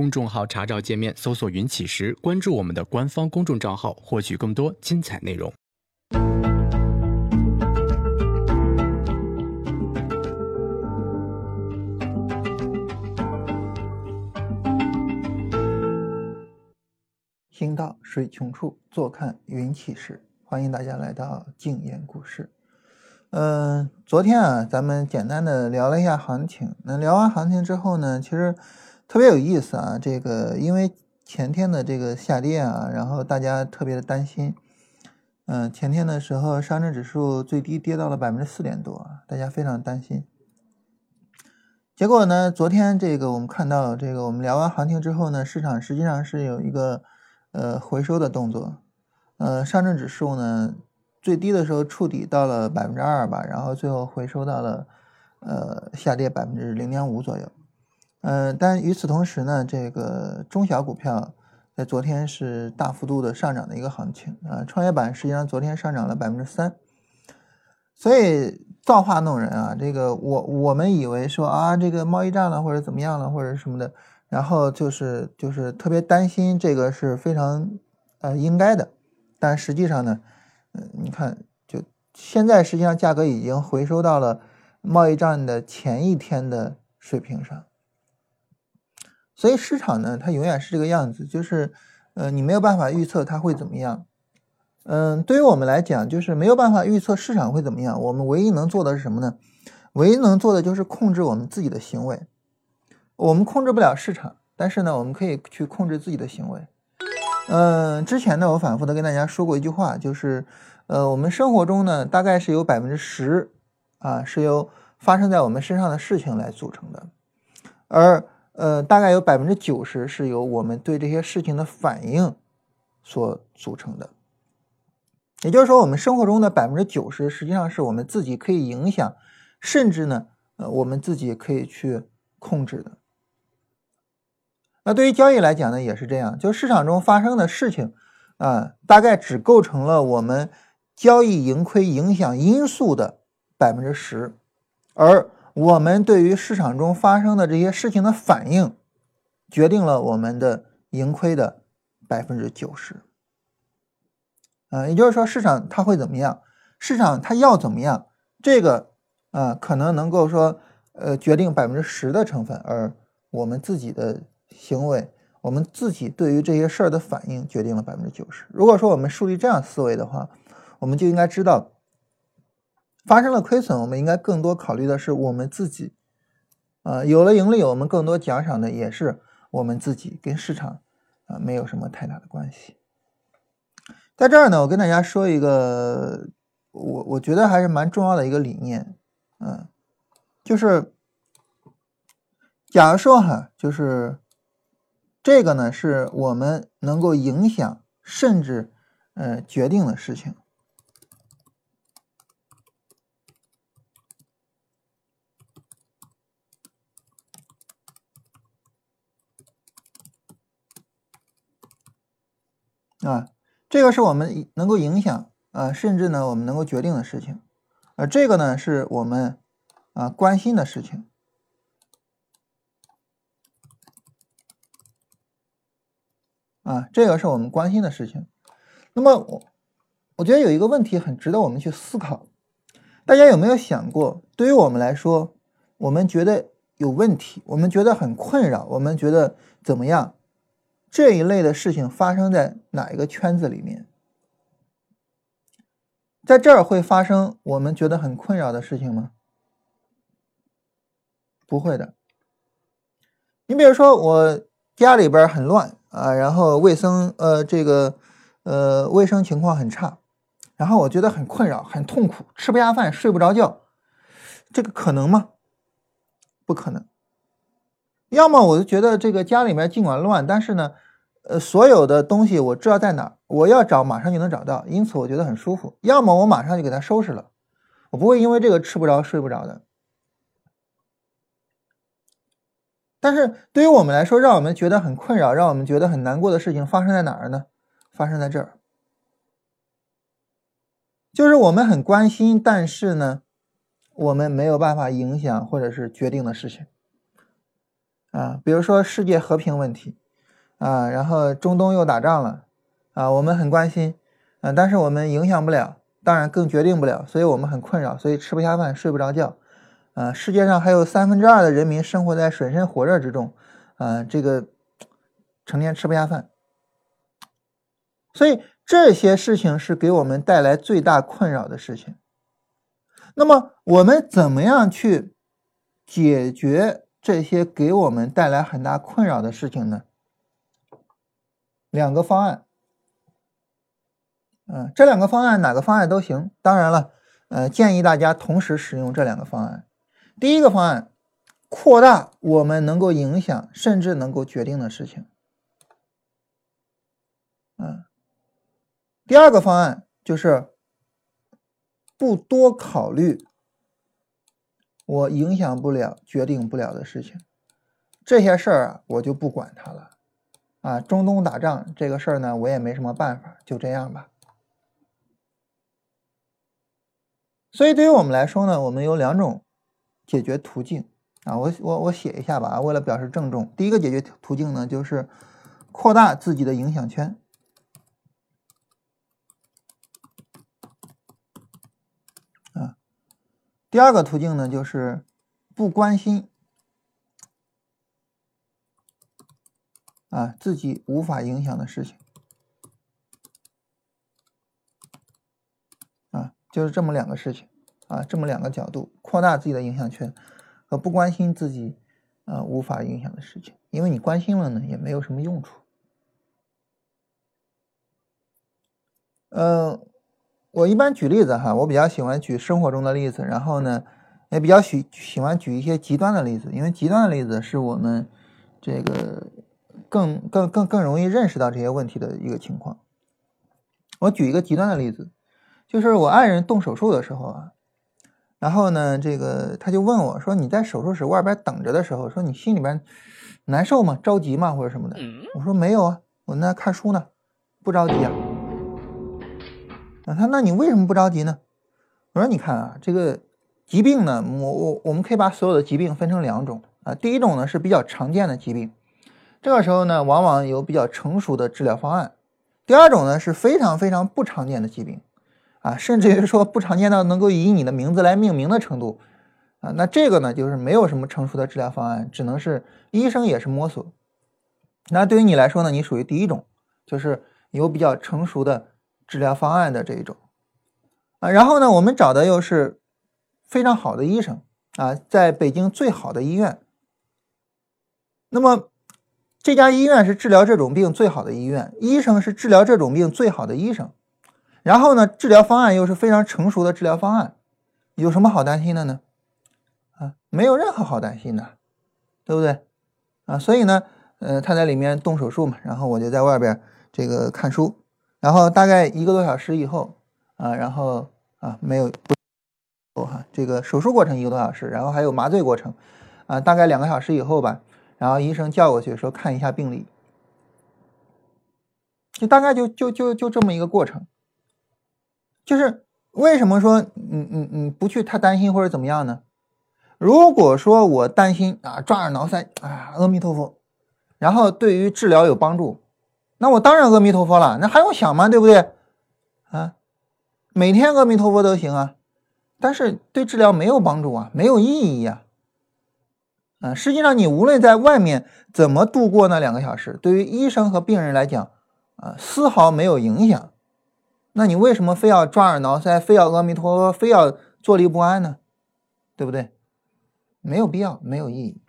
公众号查找界面搜索“云起时”，关注我们的官方公众账号，获取更多精彩内容。行到水穷处，坐看云起时。欢迎大家来到静言股市。嗯，昨天啊，咱们简单的聊了一下行情。那聊完行情之后呢，其实。特别有意思啊！这个因为前天的这个下跌啊，然后大家特别的担心。嗯，前天的时候，上证指数最低跌到了百分之四点多，大家非常担心。结果呢，昨天这个我们看到，这个我们聊完行情之后呢，市场实际上是有一个呃回收的动作。呃，上证指数呢最低的时候触底到了百分之二吧，然后最后回收到了呃下跌百分之零点五左右。嗯，但与此同时呢，这个中小股票在昨天是大幅度的上涨的一个行情啊。创业板实际上昨天上涨了百分之三，所以造化弄人啊。这个我我们以为说啊，这个贸易战了或者怎么样了或者什么的，然后就是就是特别担心这个是非常呃应该的，但实际上呢，嗯，你看就现在实际上价格已经回收到了贸易战的前一天的水平上。所以市场呢，它永远是这个样子，就是，呃，你没有办法预测它会怎么样。嗯，对于我们来讲，就是没有办法预测市场会怎么样。我们唯一能做的是什么呢？唯一能做的就是控制我们自己的行为。我们控制不了市场，但是呢，我们可以去控制自己的行为。嗯，之前呢，我反复的跟大家说过一句话，就是，呃，我们生活中呢，大概是有百分之十啊，是由发生在我们身上的事情来组成的，而。呃，大概有百分之九十是由我们对这些事情的反应所组成的。也就是说，我们生活中的百分之九十实际上是我们自己可以影响，甚至呢，呃，我们自己可以去控制的。那对于交易来讲呢，也是这样，就市场中发生的事情啊，大概只构成了我们交易盈亏影响因素的百分之十，而。我们对于市场中发生的这些事情的反应，决定了我们的盈亏的百分之九十。啊，也就是说，市场它会怎么样？市场它要怎么样？这个啊，可能能够说，呃，决定百分之十的成分，而我们自己的行为，我们自己对于这些事儿的反应，决定了百分之九十。如果说我们树立这样思维的话，我们就应该知道。发生了亏损，我们应该更多考虑的是我们自己，啊，有了盈利，我们更多奖赏的也是我们自己，跟市场啊没有什么太大的关系。在这儿呢，我跟大家说一个，我我觉得还是蛮重要的一个理念，嗯，就是假如说哈，就是这个呢，是我们能够影响甚至呃决定的事情。啊，这个是我们能够影响啊，甚至呢，我们能够决定的事情，而这个呢，是我们啊关心的事情。啊，这个是我们关心的事情。那么，我我觉得有一个问题很值得我们去思考，大家有没有想过，对于我们来说，我们觉得有问题，我们觉得很困扰，我们觉得怎么样？这一类的事情发生在哪一个圈子里面？在这儿会发生我们觉得很困扰的事情吗？不会的。你比如说，我家里边很乱啊，然后卫生呃这个呃卫生情况很差，然后我觉得很困扰、很痛苦，吃不下饭、睡不着觉，这个可能吗？不可能。要么我就觉得这个家里面尽管乱，但是呢，呃，所有的东西我知道在哪，我要找马上就能找到，因此我觉得很舒服。要么我马上就给它收拾了，我不会因为这个吃不着睡不着的。但是对于我们来说，让我们觉得很困扰、让我们觉得很难过的事情发生在哪儿呢？发生在这儿，就是我们很关心，但是呢，我们没有办法影响或者是决定的事情。啊，比如说世界和平问题啊，然后中东又打仗了啊，我们很关心啊，但是我们影响不了，当然更决定不了，所以我们很困扰，所以吃不下饭，睡不着觉啊。世界上还有三分之二的人民生活在水深火热之中啊，这个成天吃不下饭，所以这些事情是给我们带来最大困扰的事情。那么我们怎么样去解决这些给我们带来很大困扰的事情呢？两个方案，嗯，这两个方案哪个方案都行。当然了，呃，建议大家同时使用这两个方案。第一个方案，扩大我们能够影响甚至能够决定的事情，嗯。第二个方案就是。不多考虑我影响不了、决定不了的事情，这些事儿啊，我就不管它了。啊，中东打仗这个事儿呢，我也没什么办法，就这样吧。所以，对于我们来说呢，我们有两种解决途径啊。我我我写一下吧，为了表示郑重。第一个解决途径呢，就是扩大自己的影响圈。第二个途径呢，就是不关心啊自己无法影响的事情啊，就是这么两个事情啊，这么两个角度，扩大自己的影响圈和不关心自己啊无法影响的事情，因为你关心了呢，也没有什么用处。嗯。我一般举例子哈，我比较喜欢举生活中的例子，然后呢，也比较喜喜欢举一些极端的例子，因为极端的例子是我们这个更更更更容易认识到这些问题的一个情况。我举一个极端的例子，就是我爱人动手术的时候啊，然后呢，这个他就问我说：“你在手术室外边等着的时候，说你心里边难受吗？着急吗？或者什么的？”我说：“没有啊，我那看书呢，不着急啊。”他那你为什么不着急呢？我说你看啊，这个疾病呢，我我我们可以把所有的疾病分成两种啊。第一种呢是比较常见的疾病，这个时候呢往往有比较成熟的治疗方案。第二种呢是非常非常不常见的疾病啊，甚至于说不常见到能够以你的名字来命名的程度啊。那这个呢就是没有什么成熟的治疗方案，只能是医生也是摸索。那对于你来说呢，你属于第一种，就是有比较成熟的。治疗方案的这一种啊，然后呢，我们找的又是非常好的医生啊，在北京最好的医院。那么这家医院是治疗这种病最好的医院，医生是治疗这种病最好的医生。然后呢，治疗方案又是非常成熟的治疗方案，有什么好担心的呢？啊，没有任何好担心的，对不对？啊，所以呢，呃，他在里面动手术嘛，然后我就在外边这个看书。然后大概一个多小时以后，啊，然后啊没有不哈，这个手术过程一个多小时，然后还有麻醉过程，啊，大概两个小时以后吧，然后医生叫过去说看一下病历，就大概就就就就这么一个过程，就是为什么说你你你不去太担心或者怎么样呢？如果说我担心啊抓耳挠腮啊阿弥陀佛，然后对于治疗有帮助。那我当然阿弥陀佛了，那还用想吗？对不对？啊，每天阿弥陀佛都行啊，但是对治疗没有帮助啊，没有意义。啊，啊实际上你无论在外面怎么度过那两个小时，对于医生和病人来讲，啊，丝毫没有影响。那你为什么非要抓耳挠腮，非要阿弥陀佛，非要坐立不安呢？对不对？没有必要，没有意义。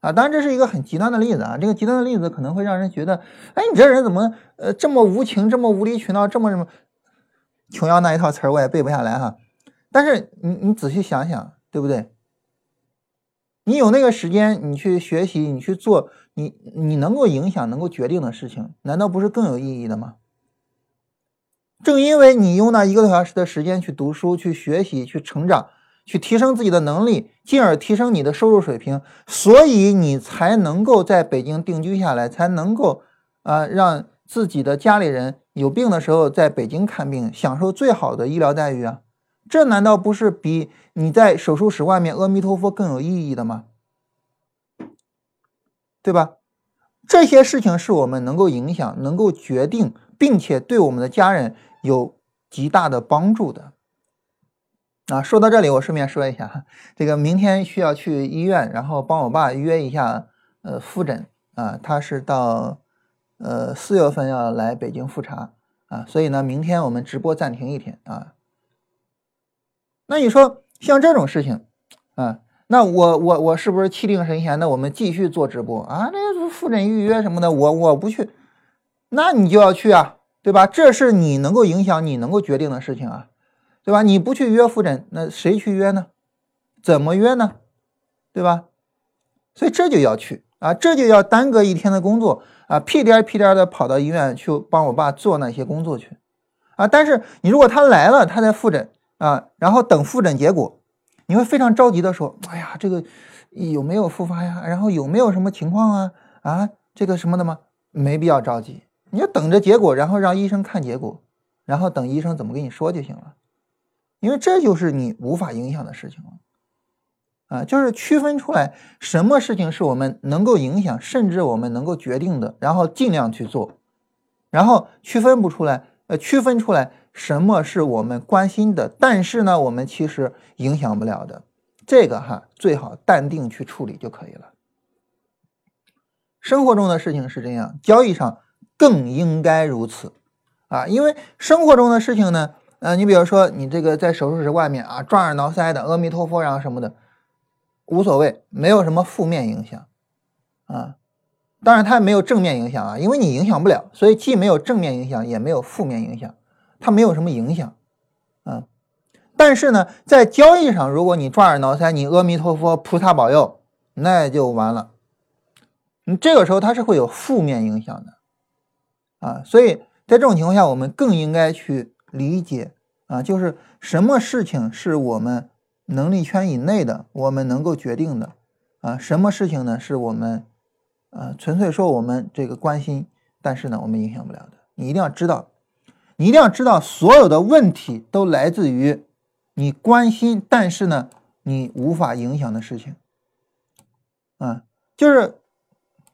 啊，当然这是一个很极端的例子啊，这个极端的例子可能会让人觉得，哎，你这人怎么呃这么无情，这么无理取闹，这么什么琼瑶那一套词儿我也背不下来哈。但是你你仔细想想，对不对？你有那个时间，你去学习，你去做你你能够影响、能够决定的事情，难道不是更有意义的吗？正因为你用那一个多小时的时间去读书、去学习、去成长。去提升自己的能力，进而提升你的收入水平，所以你才能够在北京定居下来，才能够啊让自己的家里人有病的时候在北京看病，享受最好的医疗待遇啊！这难道不是比你在手术室外面阿弥陀佛更有意义的吗？对吧？这些事情是我们能够影响、能够决定，并且对我们的家人有极大的帮助的。啊，说到这里，我顺便说一下，这个明天需要去医院，然后帮我爸约一下，呃，复诊啊，他是到呃四月份要来北京复查啊，所以呢，明天我们直播暂停一天啊。那你说像这种事情啊？那我我我是不是气定神闲的？我们继续做直播啊？那复诊预约什么的，我我不去，那你就要去啊，对吧？这是你能够影响、你能够决定的事情啊，对吧？你不去约复诊，那谁去约呢？怎么约呢？对吧？所以这就要去啊，这就要耽搁一天的工作啊，屁颠屁颠的跑到医院去帮我爸做那些工作去啊。但是你如果他来了，他在复诊啊，然后等复诊结果。你会非常着急的说：“哎呀，这个有没有复发呀？然后有没有什么情况啊？啊，这个什么的吗？没必要着急，你就等着结果，然后让医生看结果，然后等医生怎么跟你说就行了。因为这就是你无法影响的事情了啊，就是区分出来什么事情是我们能够影响，甚至我们能够决定的，然后尽量去做，然后区分不出来，呃，区分出来。”什么是我们关心的？但是呢，我们其实影响不了的，这个哈最好淡定去处理就可以了。生活中的事情是这样，交易上更应该如此啊！因为生活中的事情呢，呃，你比如说你这个在手术室外面啊，抓耳挠腮的，阿弥陀佛，然后什么的，无所谓，没有什么负面影响啊。当然它没有正面影响啊，因为你影响不了，所以既没有正面影响，也没有负面影响。它没有什么影响，啊，但是呢，在交易上，如果你抓耳挠腮，你阿弥陀佛，菩萨保佑，那就完了。你这个时候它是会有负面影响的，啊，所以在这种情况下，我们更应该去理解啊，就是什么事情是我们能力圈以内的，我们能够决定的，啊，什么事情呢是我们，呃，纯粹说我们这个关心，但是呢，我们影响不了的，你一定要知道。你一定要知道，所有的问题都来自于你关心，但是呢，你无法影响的事情。啊，就是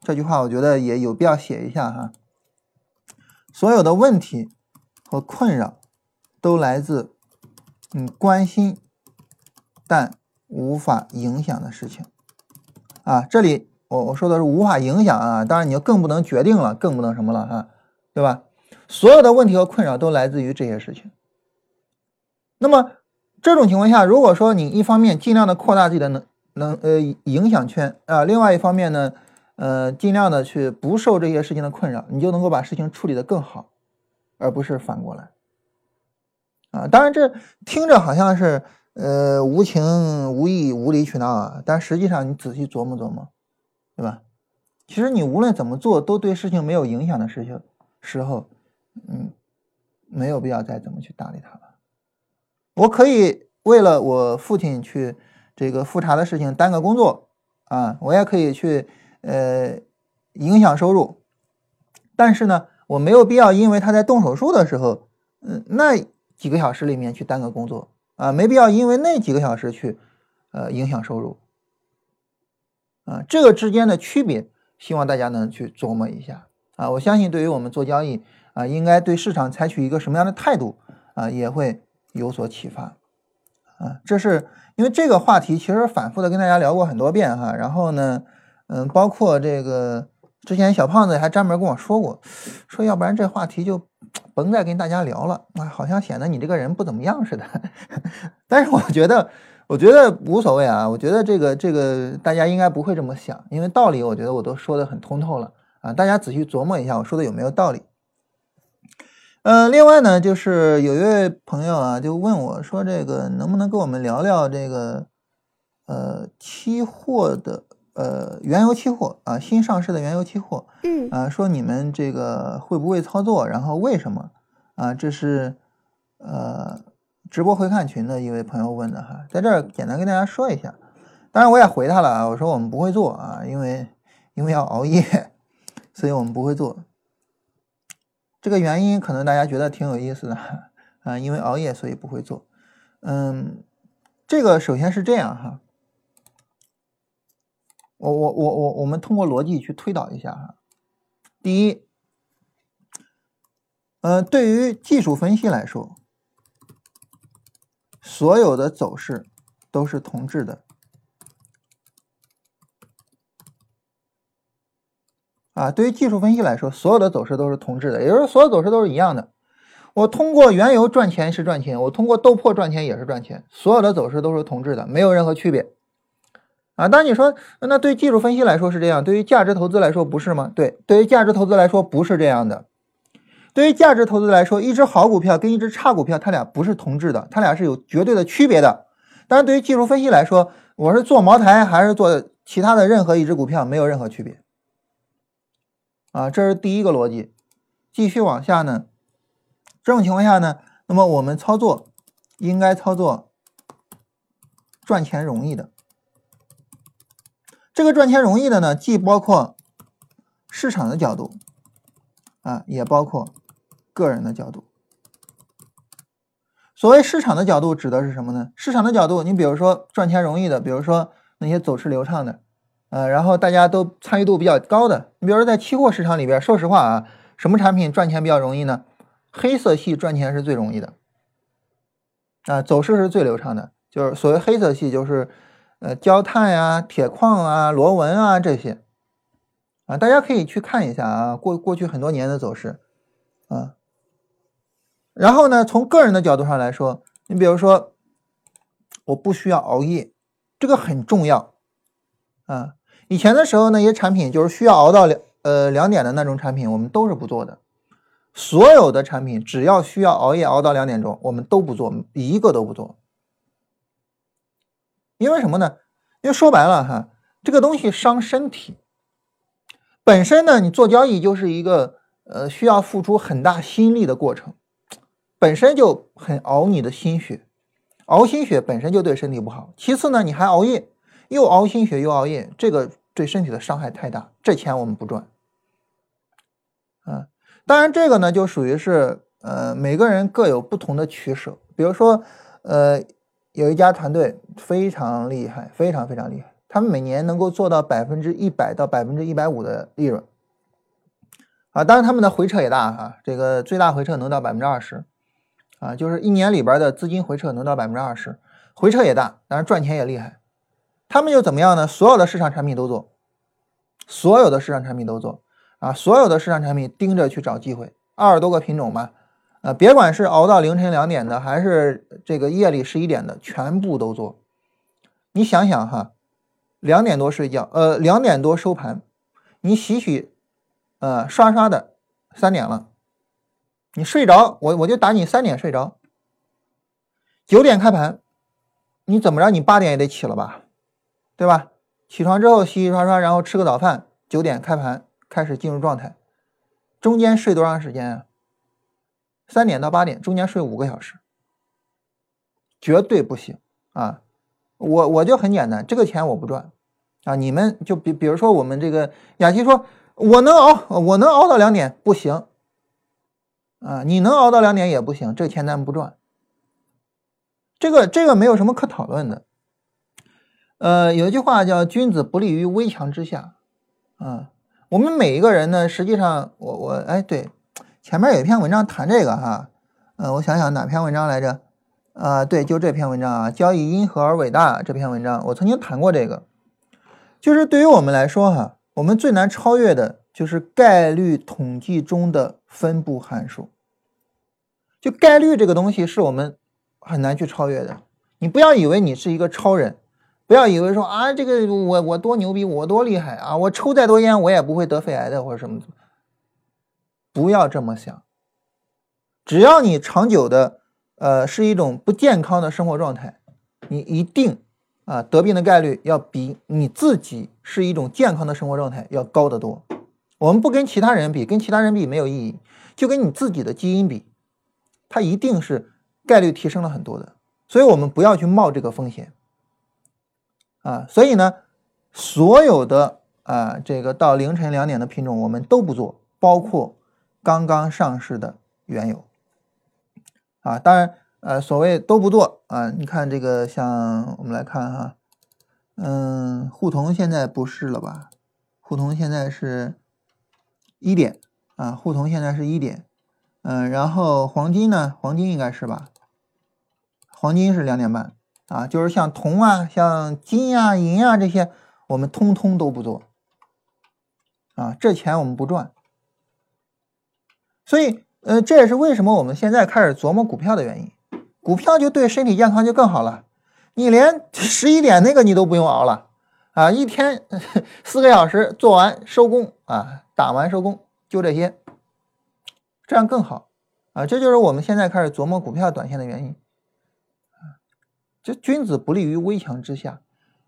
这句话，我觉得也有必要写一下哈。所有的问题和困扰都来自你关心但无法影响的事情。啊，这里我我说的是无法影响啊，当然你就更不能决定了，更不能什么了哈，对吧？所有的问题和困扰都来自于这些事情。那么这种情况下，如果说你一方面尽量的扩大自己的能能呃影响圈啊，另外一方面呢，呃尽量的去不受这些事情的困扰，你就能够把事情处理的更好，而不是反过来。啊，当然这听着好像是呃无情无义无理取闹啊，但实际上你仔细琢磨琢磨，对吧？其实你无论怎么做都对事情没有影响的事情时候。嗯，没有必要再怎么去搭理他了。我可以为了我父亲去这个复查的事情耽搁工作啊，我也可以去呃影响收入。但是呢，我没有必要因为他在动手术的时候，嗯，那几个小时里面去耽搁工作啊，没必要因为那几个小时去呃影响收入啊。这个之间的区别，希望大家能去琢磨一下啊。我相信，对于我们做交易。啊，应该对市场采取一个什么样的态度啊，也会有所启发啊。这是因为这个话题其实反复的跟大家聊过很多遍哈。然后呢，嗯，包括这个之前小胖子还专门跟我说过，说要不然这话题就甭再跟大家聊了啊，好像显得你这个人不怎么样似的。但是我觉得，我觉得无所谓啊。我觉得这个这个大家应该不会这么想，因为道理我觉得我都说的很通透了啊。大家仔细琢磨一下，我说的有没有道理？呃，另外呢，就是有一位朋友啊，就问我说：“这个能不能跟我们聊聊这个呃期货的呃原油期货啊，新上市的原油期货？嗯啊，说你们这个会不会操作？然后为什么？啊，这是呃直播回看群的一位朋友问的哈，在这儿简单跟大家说一下。当然我也回他了啊，我说我们不会做啊，因为因为要熬夜，所以我们不会做。”这个原因可能大家觉得挺有意思的啊，因为熬夜所以不会做。嗯，这个首先是这样哈，我我我我我们通过逻辑去推导一下哈。第一，呃，对于技术分析来说，所有的走势都是同质的。啊，对于技术分析来说，所有的走势都是同质的，也就是，所有走势都是一样的。我通过原油赚钱是赚钱，我通过豆粕赚钱也是赚钱，所有的走势都是同质的，没有任何区别。啊，当你说，那对技术分析来说是这样，对于价值投资来说不是吗？对，对于价值投资来说不是这样的。对于价值投资来说，一只好股票跟一只差股票，它俩不是同质的，它俩是有绝对的区别的。但是，对于技术分析来说，我是做茅台还是做其他的任何一只股票，没有任何区别。啊，这是第一个逻辑。继续往下呢，这种情况下呢，那么我们操作应该操作赚钱容易的。这个赚钱容易的呢，既包括市场的角度，啊，也包括个人的角度。所谓市场的角度，指的是什么呢？市场的角度，你比如说赚钱容易的，比如说那些走势流畅的。呃，然后大家都参与度比较高的，你比如说在期货市场里边，说实话啊，什么产品赚钱比较容易呢？黑色系赚钱是最容易的，啊，走势是最流畅的，就是所谓黑色系，就是呃焦炭啊、铁矿啊、螺纹啊这些，啊，大家可以去看一下啊，过过去很多年的走势，啊，然后呢，从个人的角度上来说，你比如说我不需要熬夜，这个很重要，啊。以前的时候，那些产品就是需要熬到两呃两点的那种产品，我们都是不做的。所有的产品只要需要熬夜熬到两点钟，我们都不做，一个都不做。因为什么呢？因为说白了哈，这个东西伤身体。本身呢，你做交易就是一个呃需要付出很大心力的过程，本身就很熬你的心血，熬心血本身就对身体不好。其次呢，你还熬夜，又熬心血又熬夜，这个。对身体的伤害太大，这钱我们不赚。啊，当然这个呢，就属于是呃每个人各有不同的取舍。比如说，呃，有一家团队非常厉害，非常非常厉害，他们每年能够做到百分之一百到百分之一百五的利润。啊，当然他们的回撤也大哈，这个最大回撤能到百分之二十，啊，就是一年里边的资金回撤能到百分之二十，回撤也大，当然赚钱也厉害。他们就怎么样呢？所有的市场产品都做，所有的市场产品都做啊！所有的市场产品盯着去找机会，二十多个品种吧，啊，别管是熬到凌晨两点的，还是这个夜里十一点的，全部都做。你想想哈，两点多睡觉，呃，两点多收盘，你洗洗，呃，刷刷的三点了，你睡着，我我就打你三点睡着，九点开盘，你怎么着？你八点也得起了吧？对吧？起床之后洗洗刷刷，然后吃个早饭，九点开盘开始进入状态。中间睡多长时间啊？三点到八点，中间睡五个小时，绝对不行啊！我我就很简单，这个钱我不赚啊！你们就比比如说我们这个雅琪说，我能熬，我能熬到两点，不行啊！你能熬到两点也不行，这钱咱不赚。这个这个没有什么可讨论的。呃，有一句话叫“君子不立于危墙之下”，啊，我们每一个人呢，实际上，我我哎，对，前面有一篇文章谈这个哈，呃，我想想哪篇文章来着？啊，对，就这篇文章啊，“交易因何而伟大”这篇文章，我曾经谈过这个，就是对于我们来说哈，我们最难超越的就是概率统计中的分布函数，就概率这个东西是我们很难去超越的，你不要以为你是一个超人。不要以为说啊，这个我我多牛逼，我多厉害啊！我抽再多烟，我也不会得肺癌的或者什么。不要这么想。只要你长久的呃是一种不健康的生活状态，你一定啊得病的概率要比你自己是一种健康的生活状态要高得多。我们不跟其他人比，跟其他人比没有意义，就跟你自己的基因比，它一定是概率提升了很多的。所以我们不要去冒这个风险。啊，所以呢，所有的啊这个到凌晨两点的品种我们都不做，包括刚刚上市的原油。啊，当然，呃，所谓都不做啊，你看这个像我们来看哈，嗯，沪铜现在不是了吧？沪铜现在是一点啊，沪铜现在是一点。嗯，然后黄金呢？黄金应该是吧？黄金是两点半啊，就是像铜啊、像金啊、银啊这些，我们通通都不做啊，这钱我们不赚。所以，呃，这也是为什么我们现在开始琢磨股票的原因。股票就对身体健康就更好了，你连十一点那个你都不用熬了啊，一天 四个小时做完收工啊，打完收工就这些。这样更好啊！这就是我们现在开始琢磨股票短线的原因。这君子不立于危墙之下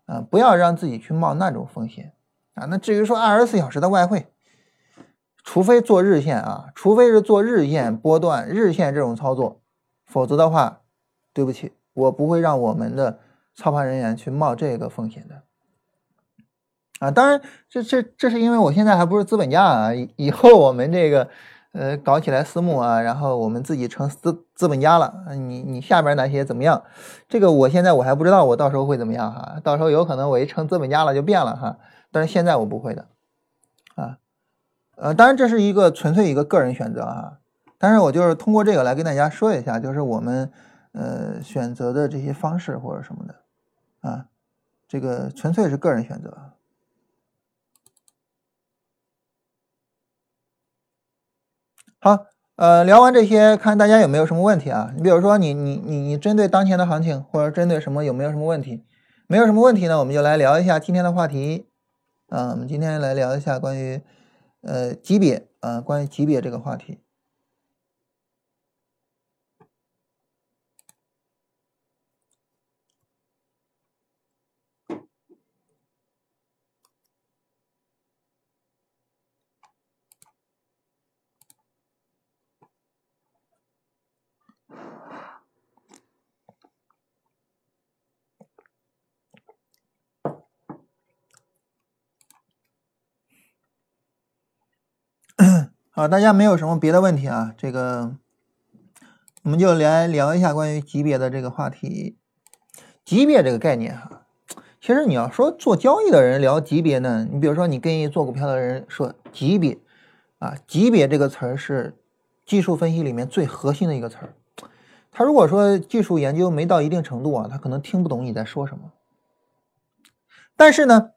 啊，不要让自己去冒那种风险啊。那至于说二十四小时的外汇，除非做日线啊，除非是做日线波段、日线这种操作，否则的话，对不起，我不会让我们的操盘人员去冒这个风险的啊。当然，这这这是因为我现在还不是资本家啊，以后我们这个。呃，搞起来私募啊，然后我们自己成资资本家了。你你下边那些怎么样？这个我现在我还不知道，我到时候会怎么样哈？到时候有可能我一成资本家了就变了哈。但是现在我不会的，啊，呃，当然这是一个纯粹一个个人选择啊。但是我就是通过这个来跟大家说一下，就是我们呃选择的这些方式或者什么的啊，这个纯粹是个人选择。好，呃，聊完这些，看大家有没有什么问题啊？你比如说，你你你你针对当前的行情，或者针对什么有没有什么问题？没有什么问题呢，我们就来聊一下今天的话题。啊，我们今天来聊一下关于呃级别啊，关于级别这个话题。好，大家没有什么别的问题啊？这个我们就来聊一下关于级别的这个话题。级别这个概念哈，其实你要说做交易的人聊级别呢，你比如说你跟一做股票的人说级别啊，级别这个词儿是技术分析里面最核心的一个词儿。他如果说技术研究没到一定程度啊，他可能听不懂你在说什么。但是呢，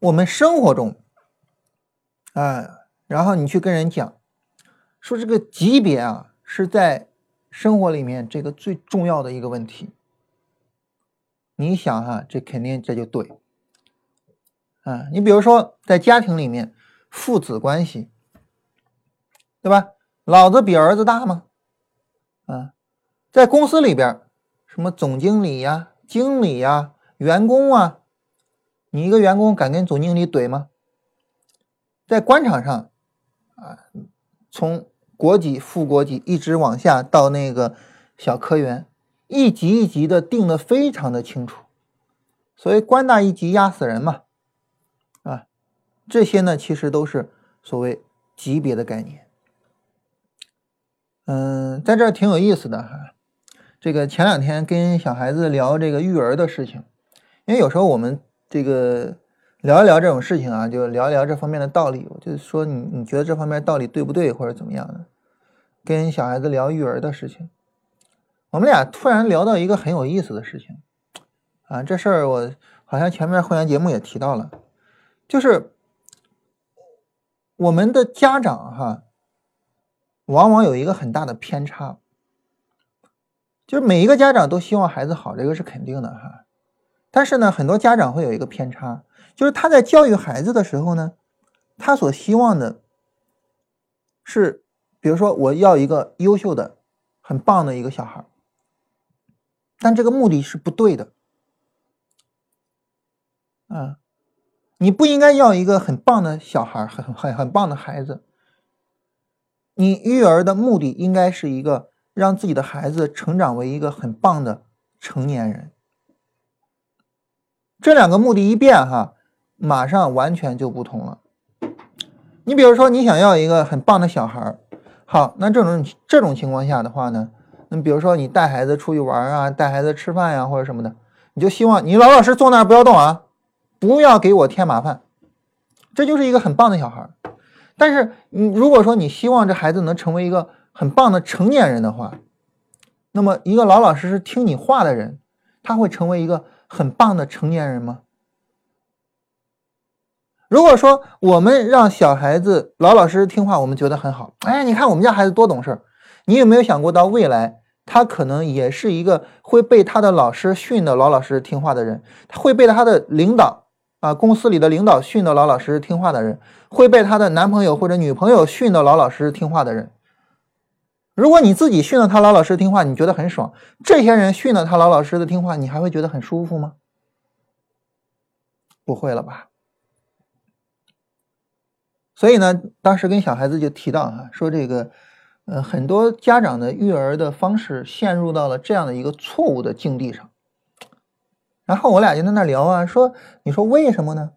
我们生活中，啊。然后你去跟人讲，说这个级别啊是在生活里面这个最重要的一个问题。你想哈，这肯定这就对。啊，你比如说在家庭里面，父子关系，对吧？老子比儿子大吗？啊，在公司里边，什么总经理呀、经理呀、员工啊，你一个员工敢跟总经理怼吗？在官场上。啊，从国级、副国级一直往下到那个小科员，一级一级的定的非常的清楚，所以官大一级压死人嘛，啊，这些呢其实都是所谓级别的概念。嗯，在这挺有意思的哈，这个前两天跟小孩子聊这个育儿的事情，因为有时候我们这个。聊一聊这种事情啊，就聊一聊这方面的道理。我就说你你觉得这方面道理对不对，或者怎么样的？跟小孩子聊育儿的事情，我们俩突然聊到一个很有意思的事情啊。这事儿我好像前面会员节目也提到了，就是我们的家长哈，往往有一个很大的偏差，就是每一个家长都希望孩子好，这个是肯定的哈。但是呢，很多家长会有一个偏差。就是他在教育孩子的时候呢，他所希望的是，比如说我要一个优秀的、很棒的一个小孩，但这个目的是不对的。啊，你不应该要一个很棒的小孩，很很很棒的孩子。你育儿的目的应该是一个让自己的孩子成长为一个很棒的成年人。这两个目的一变，哈。马上完全就不同了。你比如说，你想要一个很棒的小孩儿，好，那这种这种情况下的话呢，那比如说你带孩子出去玩啊，带孩子吃饭呀，或者什么的，你就希望你老老实坐那儿不要动啊，不要给我添麻烦，这就是一个很棒的小孩。但是，你如果说你希望这孩子能成为一个很棒的成年人的话，那么一个老老实实听你话的人，他会成为一个很棒的成年人吗？如果说我们让小孩子老老实实听话，我们觉得很好。哎，你看我们家孩子多懂事儿。你有没有想过，到未来他可能也是一个会被他的老师训的老老实实听话的人，会被他的领导啊，公司里的领导训的老老实实听话的人，会被他的男朋友或者女朋友训的老老实实听话的人。如果你自己训了他老老实实听话，你觉得很爽；这些人训了他老老实实的听话，你还会觉得很舒服吗？不会了吧？所以呢，当时跟小孩子就提到哈，说这个，呃，很多家长的育儿的方式陷入到了这样的一个错误的境地上。然后我俩就在那聊啊，说你说为什么呢？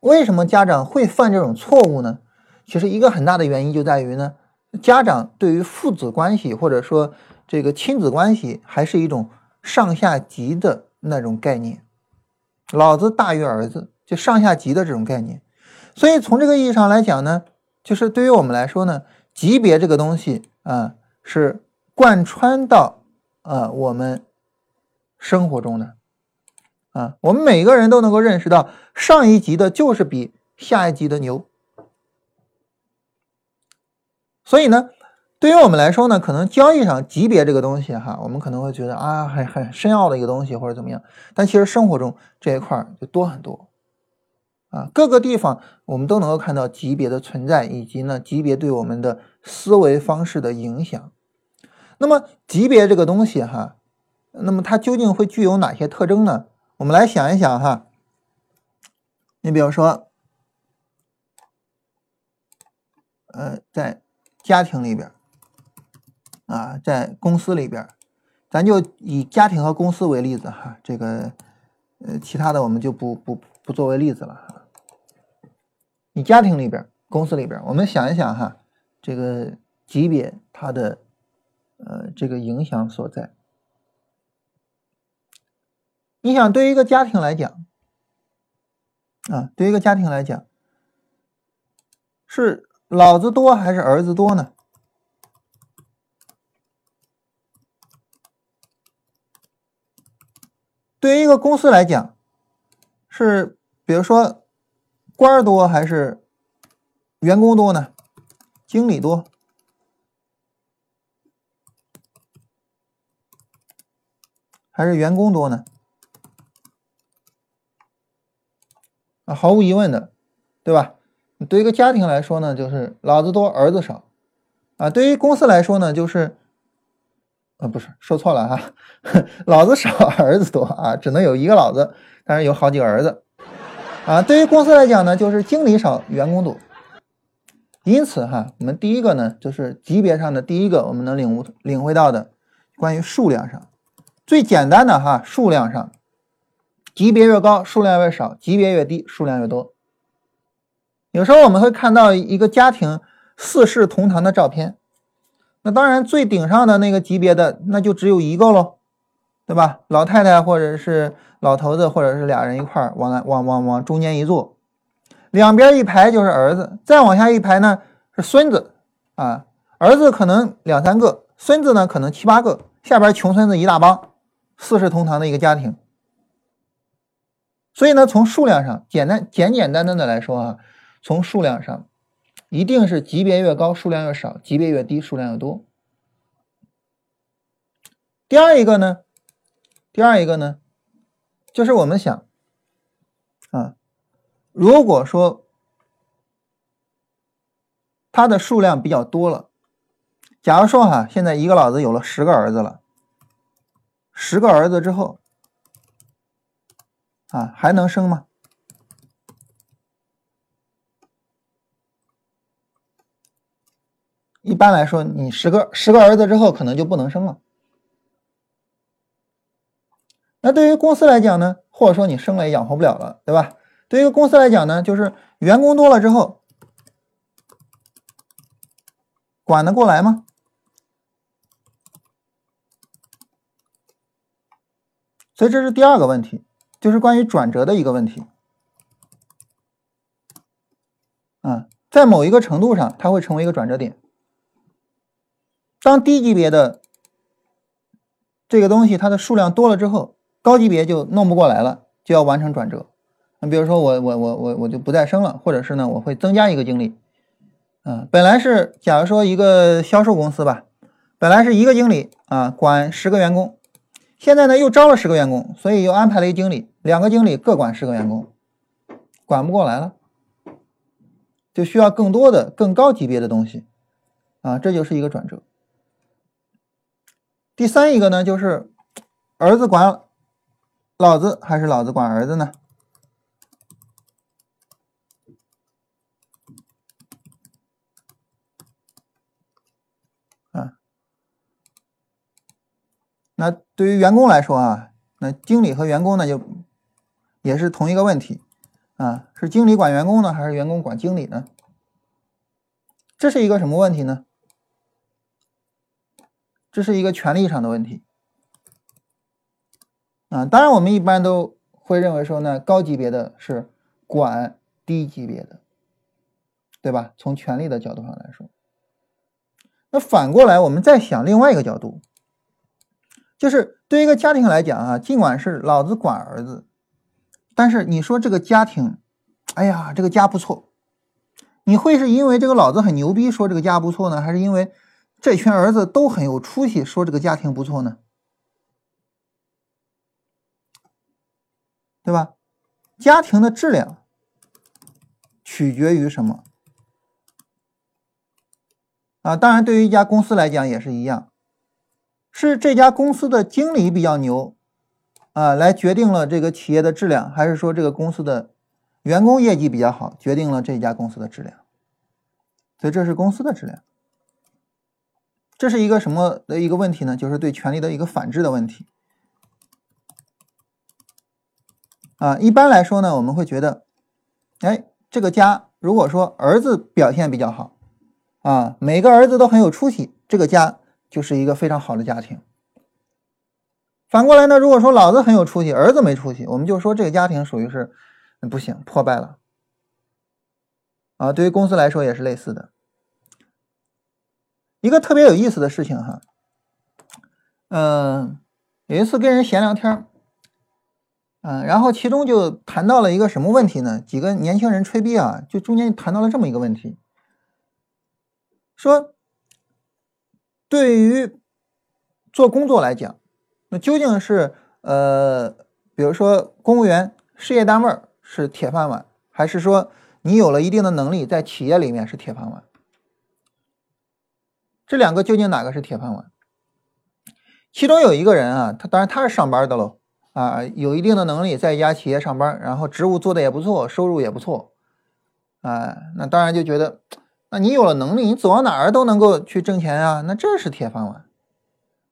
为什么家长会犯这种错误呢？其实一个很大的原因就在于呢，家长对于父子关系或者说这个亲子关系还是一种上下级的那种概念，老子大于儿子，就上下级的这种概念。所以从这个意义上来讲呢，就是对于我们来说呢，级别这个东西啊，是贯穿到啊我们生活中的啊，我们每个人都能够认识到，上一级的就是比下一级的牛。所以呢，对于我们来说呢，可能交易上级别这个东西哈，我们可能会觉得啊，很很深奥的一个东西或者怎么样，但其实生活中这一块就多很多。啊，各个地方我们都能够看到级别的存在，以及呢级别对我们的思维方式的影响。那么级别这个东西哈，那么它究竟会具有哪些特征呢？我们来想一想哈。你比如说，呃，在家庭里边，啊，在公司里边，咱就以家庭和公司为例子哈。这个，呃，其他的我们就不不不作为例子了。你家庭里边、公司里边，我们想一想哈，这个级别它的呃这个影响所在。你想，对于一个家庭来讲，啊，对于一个家庭来讲，是老子多还是儿子多呢？对于一个公司来讲，是比如说。官多还是员工多呢？经理多还是员工多呢？啊，毫无疑问的，对吧？对于一个家庭来说呢，就是老子多儿子少啊；对于公司来说呢，就是啊，不是说错了哈，老子少儿子多啊，只能有一个老子，但是有好几个儿子。啊，对于公司来讲呢，就是经理少，员工多。因此哈，我们第一个呢，就是级别上的第一个，我们能领悟领会到的，关于数量上，最简单的哈，数量上，级别越高，数量越少；级别越低，数量越多。有时候我们会看到一个家庭四世同堂的照片，那当然最顶上的那个级别的，那就只有一个喽。对吧？老太太或者是老头子，或者是俩人一块儿往往往往中间一坐，两边一排就是儿子，再往下一排呢是孙子啊。儿子可能两三个，孙子呢可能七八个，下边穷孙子一大帮，四世同堂的一个家庭。所以呢，从数量上简单简简单单的来说啊，从数量上一定是级别越高数量越少，级别越低数量越多。第二一个呢？第二一个呢，就是我们想啊，如果说他的数量比较多了，假如说哈，现在一个老子有了十个儿子了，十个儿子之后啊，还能生吗？一般来说，你十个十个儿子之后，可能就不能生了。那对于公司来讲呢或者说你生了也养活不了了对吧？对于公司来讲呢就是员工多了之后管得过来吗？所以这是第二个问题就是关于转折的一个问题。啊在某一个程度上它会成为一个转折点。当低级别的这个东西它的数量多了之后高级别就弄不过来了，就要完成转折。那比如说我我我我我就不再升了，或者是呢我会增加一个经理。嗯，本来是假如说一个销售公司吧，本来是一个经理啊管十个员工，现在呢又招了十个员工，所以又安排了一个经理，两个经理各管十个员工，管不过来了，就需要更多的更高级别的东西啊，这就是一个转折。第三一个呢，就是儿子管老子还是老子管儿子呢？啊，那对于员工来说啊，那经理和员工呢就也是同一个问题啊，是经理管员工呢，还是员工管经理呢？这是一个什么问题呢？这是一个权利上的问题，啊，当然我们一般都会认为说呢，高级别的是管低级别的，对吧？从权力的角度上来说，那反过来我们再想另外一个角度，就是对于一个家庭来讲啊，尽管是老子管儿子，但是你说这个家庭，哎呀，这个家不错，你会是因为这个老子很牛逼说这个家不错呢，还是因为？这群儿子都很有出息，说这个家庭不错呢，对吧？家庭的质量取决于什么？啊，当然，对于一家公司来讲也是一样，是这家公司的经理比较牛啊，来决定了这个企业的质量，还是说这个公司的员工业绩比较好，决定了这家公司的质量？所以这是公司的质量。这是一个什么的一个问题呢？就是对权力的一个反制的问题。啊，一般来说呢，我们会觉得，哎，这个家如果说儿子表现比较好，啊，每个儿子都很有出息，这个家就是一个非常好的家庭。反过来呢，如果说老子很有出息，儿子没出息，我们就说这个家庭属于是不行，破败了。啊，对于公司来说也是类似的。一个特别有意思的事情哈，嗯，有一次跟人闲聊天嗯，然后其中就谈到了一个什么问题呢？几个年轻人吹逼啊，就中间谈到了这么一个问题，说对于做工作来讲，那究竟是呃，比如说公务员、事业单位是铁饭碗，还是说你有了一定的能力，在企业里面是铁饭碗？这两个究竟哪个是铁饭碗？其中有一个人啊，他当然他是上班的喽，啊，有一定的能力，在一家企业上班，然后职务做的也不错，收入也不错，啊，那当然就觉得，那你有了能力，你走到哪儿都能够去挣钱啊，那这是铁饭碗。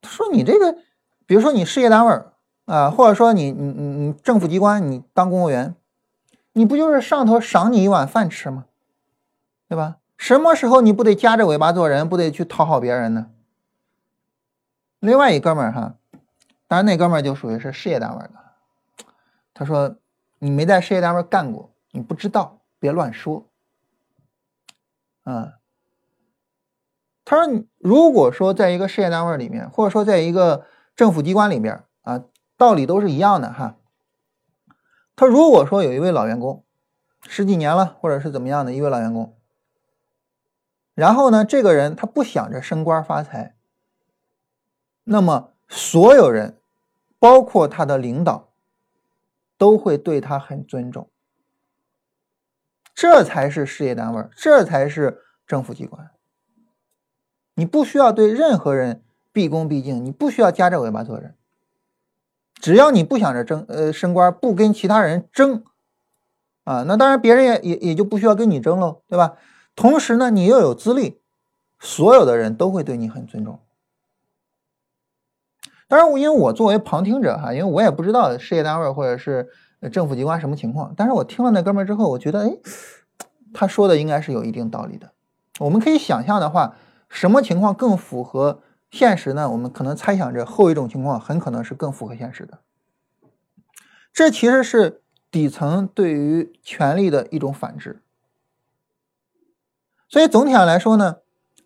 他说你这个，比如说你事业单位啊，或者说你你你你政府机关，你当公务员，你不就是上头赏你一碗饭吃吗？对吧？什么时候你不得夹着尾巴做人，不得去讨好别人呢？另外一哥们儿哈，当然那哥们儿就属于是事业单位的。他说：“你没在事业单位干过，你不知道，别乱说。”啊，他说：“如果说在一个事业单位里面，或者说在一个政府机关里边啊，道理都是一样的哈。他如果说有一位老员工，十几年了，或者是怎么样的一位老员工。”然后呢，这个人他不想着升官发财，那么所有人，包括他的领导，都会对他很尊重。这才是事业单位，这才是政府机关。你不需要对任何人毕恭毕敬，你不需要夹着尾巴做人。只要你不想着争呃升官，不跟其他人争，啊，那当然别人也也也就不需要跟你争喽，对吧？同时呢，你又有资历，所有的人都会对你很尊重。当然，因为我作为旁听者哈，因为我也不知道事业单位或者是政府机关什么情况，但是我听了那哥们儿之后，我觉得，哎，他说的应该是有一定道理的。我们可以想象的话，什么情况更符合现实呢？我们可能猜想着后一种情况很可能是更符合现实的。这其实是底层对于权力的一种反制。所以总体上来说呢，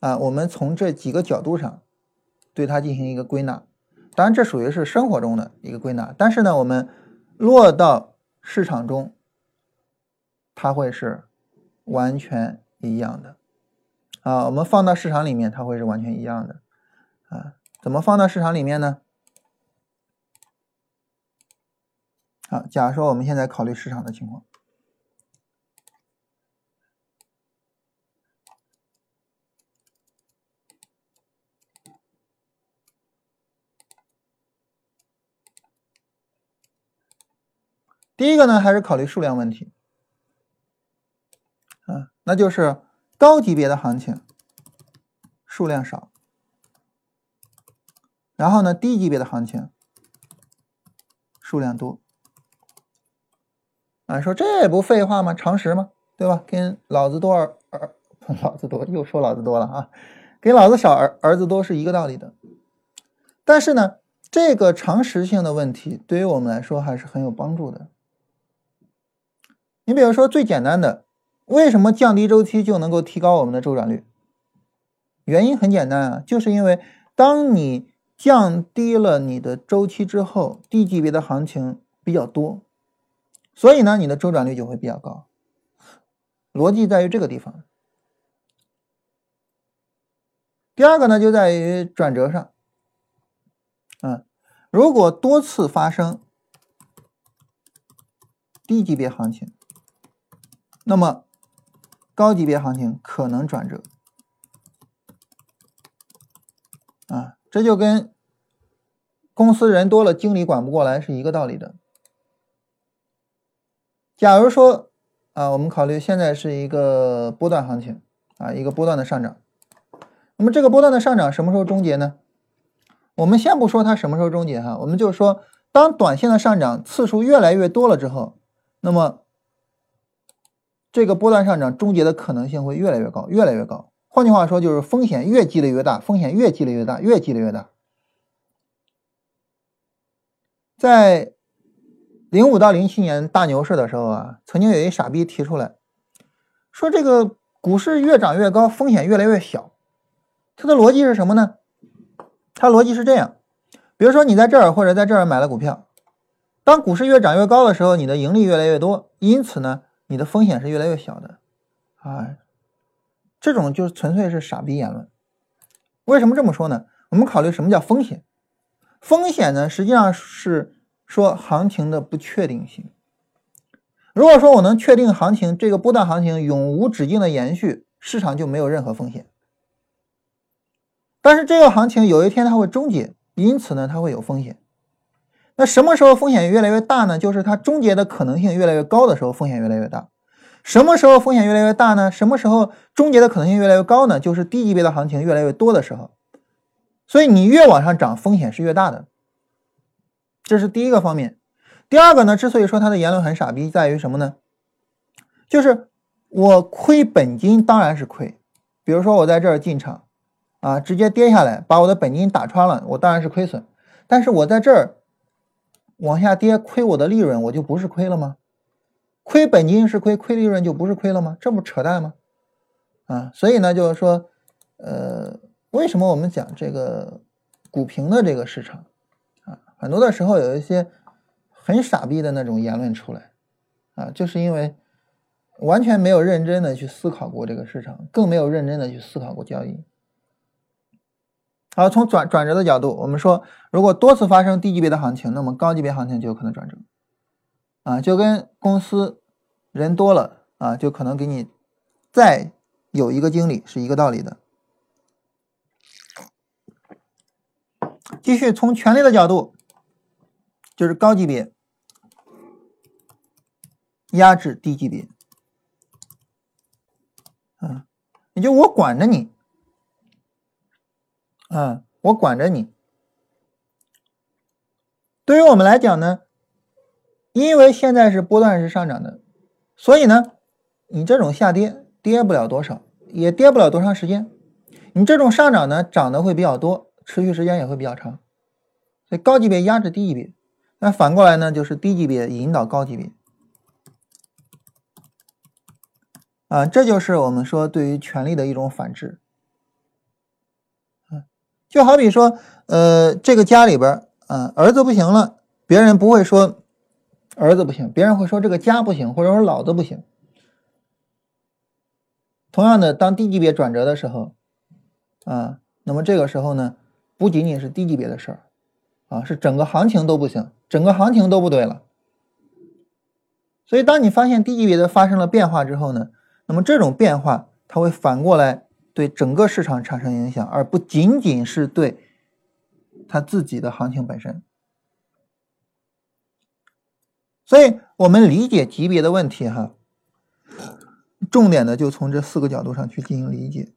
啊，我们从这几个角度上对它进行一个归纳。当然，这属于是生活中的一个归纳，但是呢，我们落到市场中，它会是完全一样的。啊，我们放到市场里面，它会是完全一样的。啊，怎么放到市场里面呢？好，假如说我们现在考虑市场的情况。第一个呢，还是考虑数量问题，啊，那就是高级别的行情数量少，然后呢，低级别的行情数量多，啊，说这不废话吗？常识吗？对吧？跟老子多儿儿，老子多又说老子多了啊，跟老子少儿儿子多是一个道理的。但是呢，这个常识性的问题对于我们来说还是很有帮助的。你比如说最简单的，为什么降低周期就能够提高我们的周转率？原因很简单啊，就是因为当你降低了你的周期之后，低级别的行情比较多，所以呢，你的周转率就会比较高。逻辑在于这个地方。第二个呢，就在于转折上，嗯，如果多次发生低级别行情。那么，高级别行情可能转折，啊，这就跟公司人多了，经理管不过来是一个道理的。假如说，啊，我们考虑现在是一个波段行情，啊，一个波段的上涨，那么这个波段的上涨什么时候终结呢？我们先不说它什么时候终结哈，我们就说，当短线的上涨次数越来越多了之后，那么。这个波段上涨终结的可能性会越来越高，越来越高。换句话说，就是风险越积累越大，风险越积累越大，越积累越大。在零五到零七年大牛市的时候啊，曾经有一傻逼提出来，说这个股市越涨越高，风险越来越小。他的逻辑是什么呢？他逻辑是这样：比如说你在这儿或者在这儿买了股票，当股市越涨越高的时候，你的盈利越来越多，因此呢。你的风险是越来越小的，啊，这种就纯粹是傻逼言论。为什么这么说呢？我们考虑什么叫风险？风险呢，实际上是说行情的不确定性。如果说我能确定行情这个波段行情永无止境的延续，市场就没有任何风险。但是这个行情有一天它会终结，因此呢，它会有风险。那什么时候风险越来越大呢？就是它终结的可能性越来越高的时候，风险越来越大。什么时候风险越来越大呢？什么时候终结的可能性越来越高呢？就是低级别的行情越来越多的时候。所以你越往上涨，风险是越大的。这是第一个方面。第二个呢，之所以说他的言论很傻逼，在于什么呢？就是我亏本金当然是亏。比如说我在这儿进场，啊，直接跌下来把我的本金打穿了，我当然是亏损。但是我在这儿。往下跌，亏我的利润，我就不是亏了吗？亏本金是亏，亏利润就不是亏了吗？这不扯淡吗？啊，所以呢，就是说，呃，为什么我们讲这个股评的这个市场啊，很多的时候有一些很傻逼的那种言论出来啊，就是因为完全没有认真的去思考过这个市场，更没有认真的去思考过交易。好，从转转折的角度，我们说，如果多次发生低级别的行情，那么高级别行情就有可能转折，啊，就跟公司人多了啊，就可能给你再有一个经理是一个道理的。继续从权力的角度，就是高级别压制低级别，啊，也就我管着你。啊，我管着你。对于我们来讲呢，因为现在是波段式上涨的，所以呢，你这种下跌跌不了多少，也跌不了多长时间。你这种上涨呢，涨的会比较多，持续时间也会比较长。所以高级别压制低级别，那反过来呢，就是低级别引导高级别。啊，这就是我们说对于权力的一种反制。就好比说，呃，这个家里边，啊，儿子不行了，别人不会说儿子不行，别人会说这个家不行，或者说老子不行。同样的，当低级别转折的时候，啊，那么这个时候呢，不仅仅是低级别的事儿，啊，是整个行情都不行，整个行情都不对了。所以，当你发现低级别的发生了变化之后呢，那么这种变化它会反过来。对整个市场产生影响，而不仅仅是对它自己的行情本身。所以，我们理解级别的问题，哈，重点的就从这四个角度上去进行理解。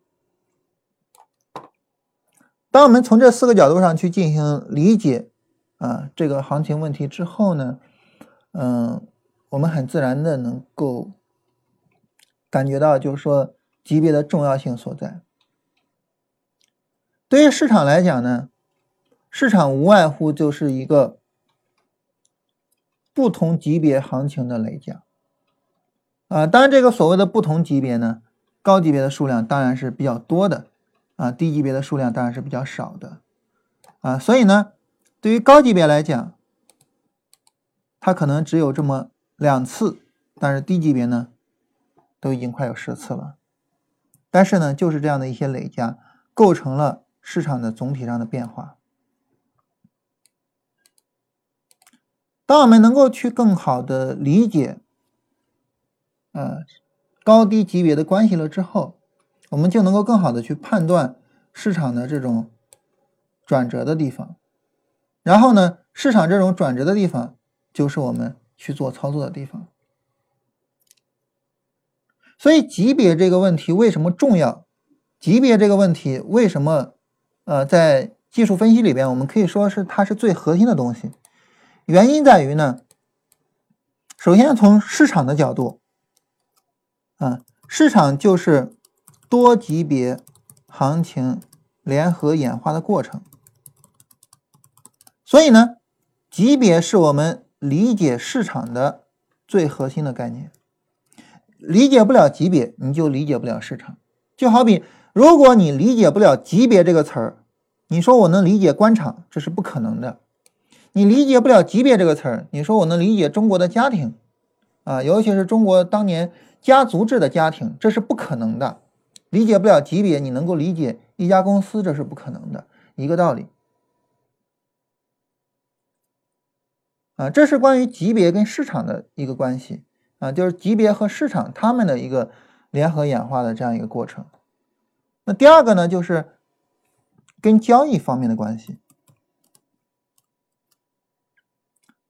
当我们从这四个角度上去进行理解啊，这个行情问题之后呢，嗯，我们很自然的能够感觉到，就是说。级别的重要性所在。对于市场来讲呢，市场无外乎就是一个不同级别行情的累加。啊，当然这个所谓的不同级别呢，高级别的数量当然是比较多的，啊，低级别的数量当然是比较少的。啊，所以呢，对于高级别来讲，它可能只有这么两次，但是低级别呢，都已经快有十次了。但是呢，就是这样的一些累加，构成了市场的总体上的变化。当我们能够去更好的理解，呃，高低级别的关系了之后，我们就能够更好的去判断市场的这种转折的地方。然后呢，市场这种转折的地方，就是我们去做操作的地方。所以级别这个问题为什么重要？级别这个问题为什么，呃，在技术分析里边，我们可以说是它是最核心的东西。原因在于呢，首先从市场的角度，啊，市场就是多级别行情联合演化的过程。所以呢，级别是我们理解市场的最核心的概念。理解不了级别，你就理解不了市场。就好比，如果你理解不了级别这个词儿，你说我能理解官场，这是不可能的。你理解不了级别这个词儿，你说我能理解中国的家庭，啊，尤其是中国当年家族制的家庭，这是不可能的。理解不了级别，你能够理解一家公司，这是不可能的，一个道理。啊，这是关于级别跟市场的一个关系。啊，就是级别和市场它们的一个联合演化的这样一个过程。那第二个呢，就是跟交易方面的关系。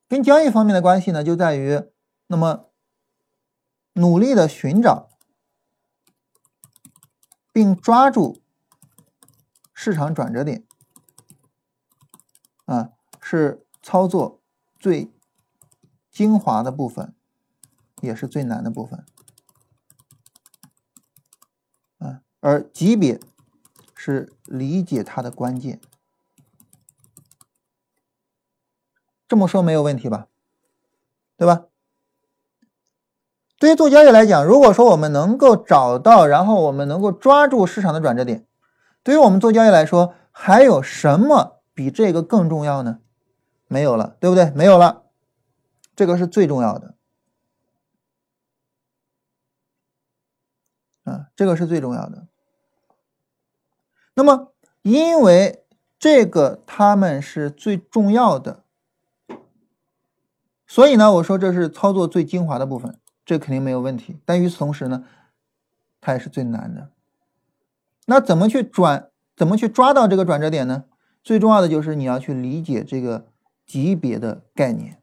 跟交易方面的关系呢，就在于那么努力的寻找并抓住市场转折点，啊，是操作最精华的部分。也是最难的部分，啊，而级别是理解它的关键。这么说没有问题吧？对吧？对于做交易来讲，如果说我们能够找到，然后我们能够抓住市场的转折点，对于我们做交易来说，还有什么比这个更重要呢？没有了，对不对？没有了，这个是最重要的。啊，这个是最重要的。那么，因为这个他们是最重要的，所以呢，我说这是操作最精华的部分，这肯定没有问题。但与此同时呢，它也是最难的。那怎么去转？怎么去抓到这个转折点呢？最重要的就是你要去理解这个级别的概念。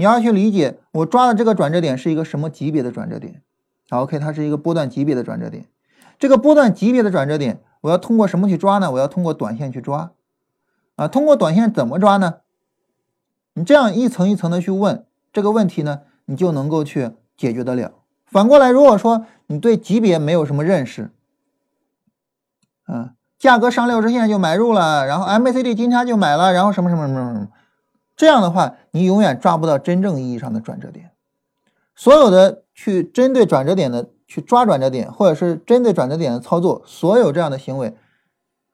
你要去理解我抓的这个转折点是一个什么级别的转折点，好，OK，它是一个波段级别的转折点。这个波段级别的转折点，我要通过什么去抓呢？我要通过短线去抓，啊，通过短线怎么抓呢？你这样一层一层的去问这个问题呢，你就能够去解决得了。反过来，如果说你对级别没有什么认识，啊，价格上六十线就买入了，然后 MACD 金叉就买了，然后什么什么什么什么。这样的话，你永远抓不到真正意义上的转折点。所有的去针对转折点的去抓转折点，或者是针对转折点的操作，所有这样的行为，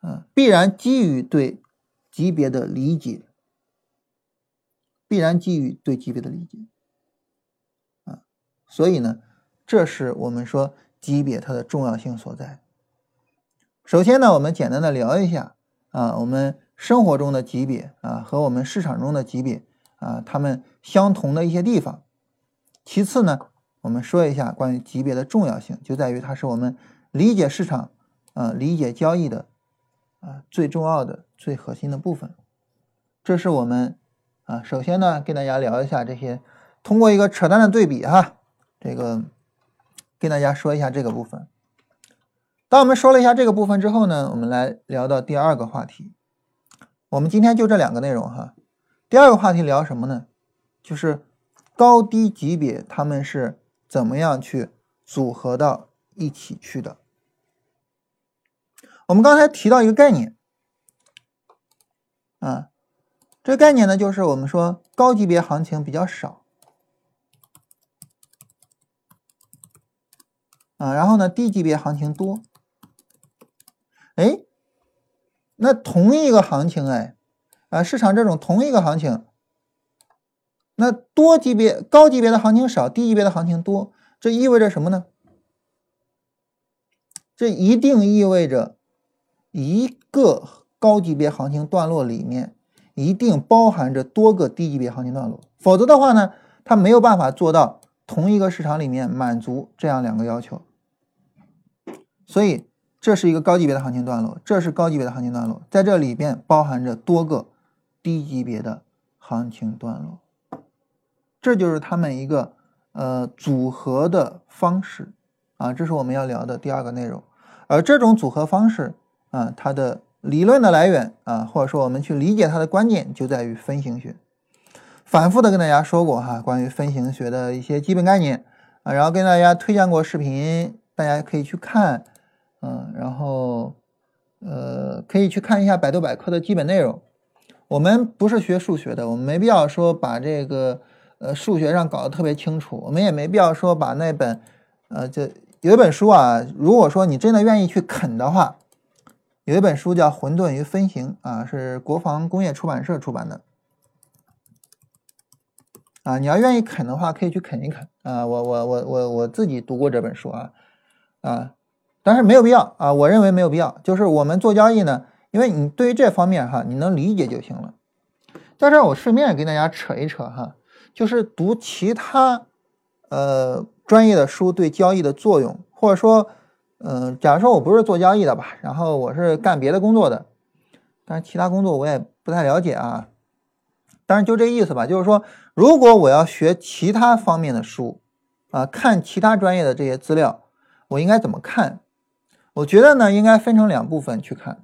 嗯，必然基于对级别的理解，必然基于对级别的理解，啊，所以呢，这是我们说级别它的重要性所在。首先呢，我们简单的聊一下啊，我们生活中的级别啊和我们市场中的级别啊，它们相同的一些地方。其次呢，我们说一下关于级别的重要性，就在于它是我们理解市场、啊理解交易的啊最重要的、最核心的部分。这是我们啊首先呢跟大家聊一下这些，通过一个扯淡的对比哈，这个跟大家说一下这个部分。当我们说了一下这个部分之后呢，我们来聊到第二个话题。我们今天就这两个内容哈。第二个话题聊什么呢？就是。高低级别他们是怎么样去组合到一起去的？我们刚才提到一个概念，啊，这概念呢就是我们说高级别行情比较少，啊，然后呢低级别行情多。哎，那同一个行情哎，啊市场这种同一个行情。那多级别、高级别的行情少，低级别的行情多，这意味着什么呢？这一定意味着一个高级别行情段落里面一定包含着多个低级别行情段落，否则的话呢，它没有办法做到同一个市场里面满足这样两个要求。所以这是一个高级别的行情段落，这是高级别的行情段落，在这里边包含着多个低级别的行情段落。这就是他们一个呃组合的方式啊，这是我们要聊的第二个内容。而这种组合方式啊，它的理论的来源啊，或者说我们去理解它的关键就在于分形学。反复的跟大家说过哈，关于分形学的一些基本概念啊，然后跟大家推荐过视频，大家可以去看，嗯，然后呃可以去看一下百度百科的基本内容。我们不是学数学的，我们没必要说把这个。呃，数学上搞得特别清楚，我们也没必要说把那本，呃，这有一本书啊，如果说你真的愿意去啃的话，有一本书叫《混沌与分形》啊，是国防工业出版社出版的，啊，你要愿意啃的话，可以去啃一啃啊，我我我我我自己读过这本书啊，啊，但是没有必要啊，我认为没有必要，就是我们做交易呢，因为你对于这方面哈，你能理解就行了。在这儿我顺便跟大家扯一扯哈。就是读其他，呃，专业的书对交易的作用，或者说，嗯，假如说我不是做交易的吧，然后我是干别的工作的，但是其他工作我也不太了解啊。但是就这意思吧，就是说，如果我要学其他方面的书，啊，看其他专业的这些资料，我应该怎么看？我觉得呢，应该分成两部分去看，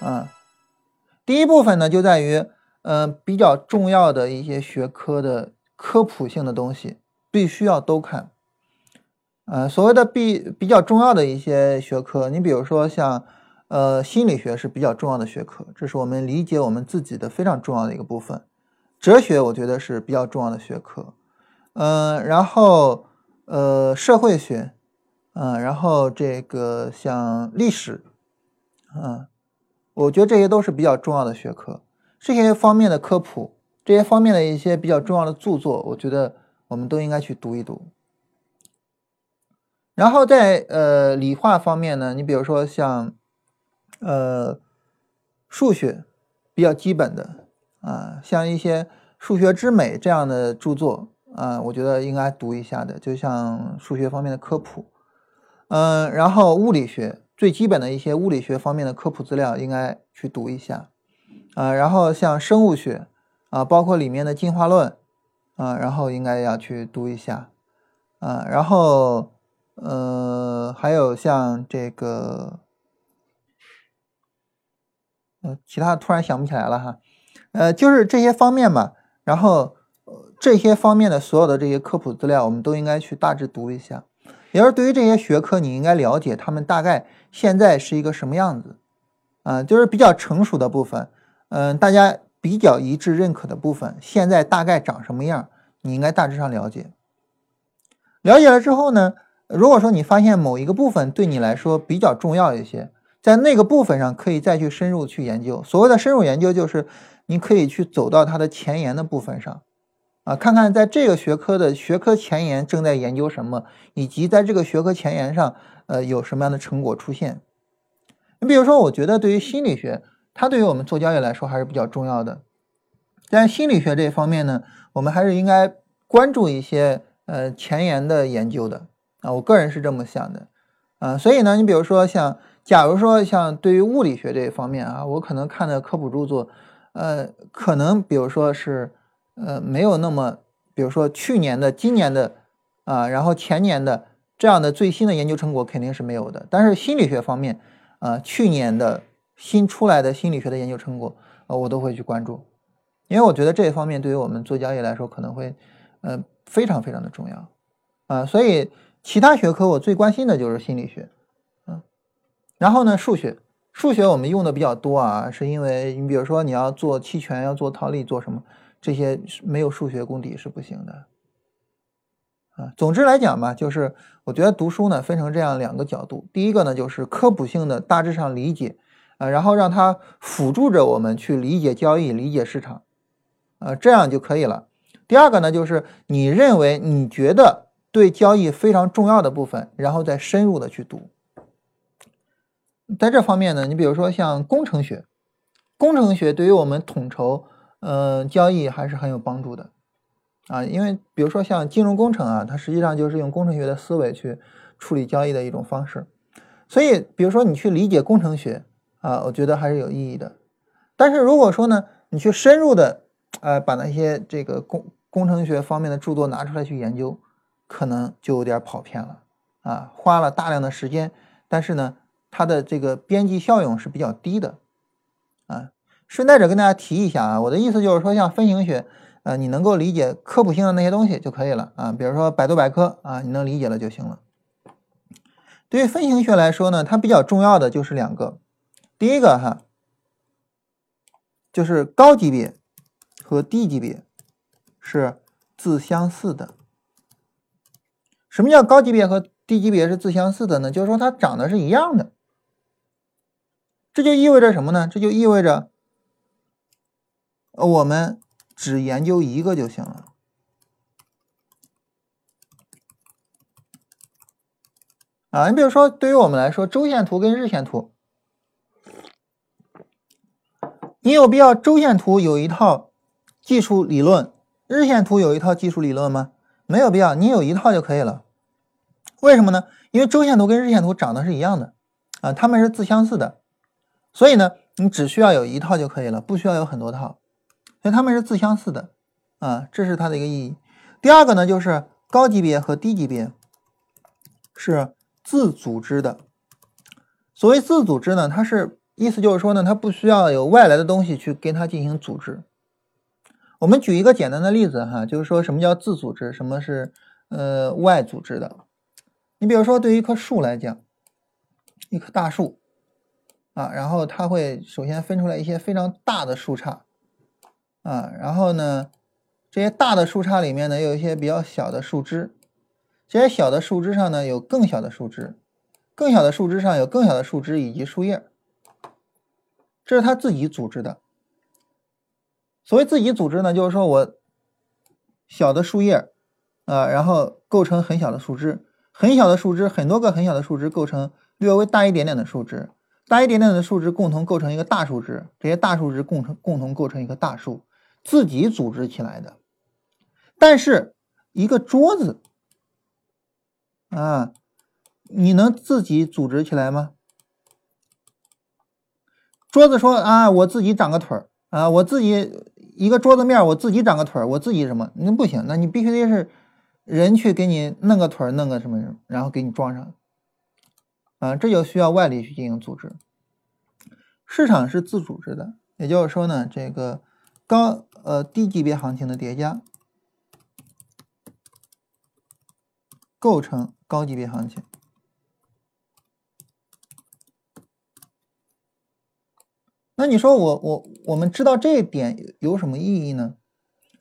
啊，第一部分呢就在于。嗯，比较重要的一些学科的科普性的东西，必须要都看。呃，所谓的比比较重要的一些学科，你比如说像，呃，心理学是比较重要的学科，这是我们理解我们自己的非常重要的一个部分。哲学我觉得是比较重要的学科。嗯，然后呃，社会学，嗯，然后这个像历史，嗯，我觉得这些都是比较重要的学科。这些方面的科普，这些方面的一些比较重要的著作，我觉得我们都应该去读一读。然后在呃理化方面呢，你比如说像呃数学比较基本的啊，像一些《数学之美》这样的著作啊，我觉得应该读一下的，就像数学方面的科普。嗯，然后物理学最基本的一些物理学方面的科普资料，应该去读一下。啊，然后像生物学啊，包括里面的进化论啊，然后应该要去读一下啊，然后呃，还有像这个呃，其他突然想不起来了哈，呃，就是这些方面吧。然后这些方面的所有的这些科普资料，我们都应该去大致读一下。也就是对于这些学科，你应该了解他们大概现在是一个什么样子啊，就是比较成熟的部分。嗯，大家比较一致认可的部分，现在大概长什么样？你应该大致上了解。了解了之后呢，如果说你发现某一个部分对你来说比较重要一些，在那个部分上可以再去深入去研究。所谓的深入研究，就是你可以去走到它的前沿的部分上，啊，看看在这个学科的学科前沿正在研究什么，以及在这个学科前沿上，呃，有什么样的成果出现。你比如说，我觉得对于心理学，它对于我们做交易来说还是比较重要的。在心理学这一方面呢，我们还是应该关注一些呃前沿的研究的啊，我个人是这么想的啊。所以呢，你比如说像，假如说像对于物理学这一方面啊，我可能看的科普著作，呃，可能比如说是呃没有那么，比如说去年的、今年的啊，然后前年的这样的最新的研究成果肯定是没有的。但是心理学方面，啊，去年的新出来的心理学的研究成果，呃，我都会去关注，因为我觉得这一方面对于我们做交易来说可能会，呃，非常非常的重要，啊，所以其他学科我最关心的就是心理学，嗯，然后呢，数学，数学我们用的比较多啊，是因为你比如说你要做期权，要做套利，做什么，这些没有数学功底是不行的。啊，总之来讲吧，就是我觉得读书呢分成这样两个角度，第一个呢就是科普性的大致上理解，啊，然后让它辅助着我们去理解交易、理解市场，啊，这样就可以了。第二个呢就是你认为你觉得对交易非常重要的部分，然后再深入的去读。在这方面呢，你比如说像工程学，工程学对于我们统筹呃交易还是很有帮助的。啊，因为比如说像金融工程啊，它实际上就是用工程学的思维去处理交易的一种方式，所以比如说你去理解工程学啊，我觉得还是有意义的。但是如果说呢，你去深入的呃把那些这个工工程学方面的著作拿出来去研究，可能就有点跑偏了啊，花了大量的时间，但是呢，它的这个边际效用是比较低的啊。顺带着跟大家提一下啊，我的意思就是说，像分形学。呃，你能够理解科普性的那些东西就可以了啊，比如说百度百科啊，你能理解了就行了。对于分形学来说呢，它比较重要的就是两个，第一个哈，就是高级别和低级别是自相似的。什么叫高级别和低级别是自相似的呢？就是说它长得是一样的。这就意味着什么呢？这就意味着我们。只研究一个就行了啊！你比如说，对于我们来说，周线图跟日线图，你有必要周线图有一套技术理论，日线图有一套技术理论吗？没有必要，你有一套就可以了。为什么呢？因为周线图跟日线图长得是一样的啊，它们是自相似的，所以呢，你只需要有一套就可以了，不需要有很多套。所以它们是自相似的，啊，这是它的一个意义。第二个呢，就是高级别和低级别是自组织的。所谓自组织呢，它是意思就是说呢，它不需要有外来的东西去跟它进行组织。我们举一个简单的例子哈，就是说什么叫自组织，什么是呃外组织的。你比如说，对于一棵树来讲，一棵大树啊，然后它会首先分出来一些非常大的树杈。啊，然后呢，这些大的树杈里面呢，有一些比较小的树枝，这些小的树枝上呢，有更小的树枝，更小的树枝上有更小的树枝以及树叶，这是它自己组织的。所谓自己组织呢，就是说我小的树叶，啊，然后构成很小的树枝，很小的树枝，很多个很小的树枝构成略微大一点点的树枝，大一点点的树枝共同构成一个大树枝，这些大树枝共成共同构成一个大树。自己组织起来的，但是一个桌子啊，你能自己组织起来吗？桌子说啊，我自己长个腿儿啊，我自己一个桌子面，我自己长个腿儿，我自己什么？那不行，那你必须得是人去给你弄个腿儿，弄个什么，然后给你装上啊，这就需要外力去进行组织。市场是自组织的，也就是说呢，这个。高呃低级别行情的叠加构成高级别行情。那你说我我我们知道这一点有什么意义呢？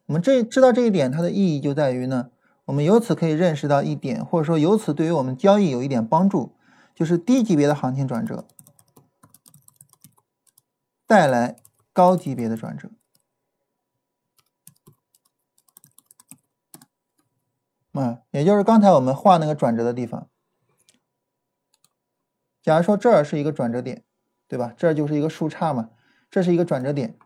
我们这知道这一点它的意义就在于呢，我们由此可以认识到一点，或者说由此对于我们交易有一点帮助，就是低级别的行情转折带来高级别的转折。啊，也就是刚才我们画那个转折的地方。假如说这儿是一个转折点，对吧？这就是一个树杈嘛，这是一个转折点。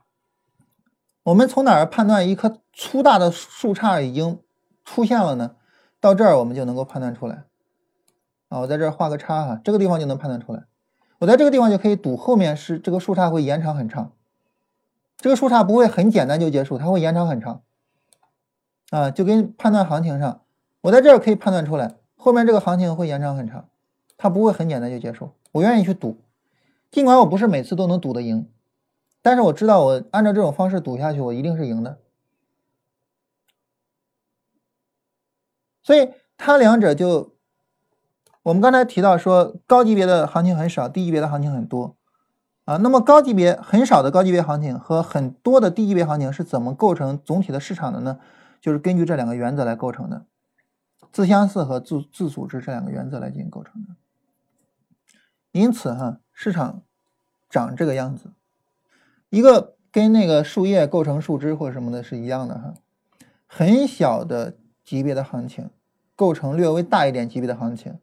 我们从哪儿判断一棵粗大的树杈已经出现了呢？到这儿我们就能够判断出来。啊，我在这儿画个叉哈，这个地方就能判断出来。我在这个地方就可以赌后面是这个树杈会延长很长，这个树杈不会很简单就结束，它会延长很长。啊，就跟判断行情上。我在这儿可以判断出来，后面这个行情会延长很长，它不会很简单就结束。我愿意去赌，尽管我不是每次都能赌得赢，但是我知道我按照这种方式赌下去，我一定是赢的。所以它两者就，我们刚才提到说，高级别的行情很少，低级别的行情很多啊。那么高级别很少的高级别行情和很多的低级别行情是怎么构成总体的市场的呢？就是根据这两个原则来构成的。自相似和自自组织这两个原则来进行构成的，因此哈，市场长这个样子，一个跟那个树叶构成树枝或者什么的是一样的哈，很小的级别的行情构成略微大一点级别的行情，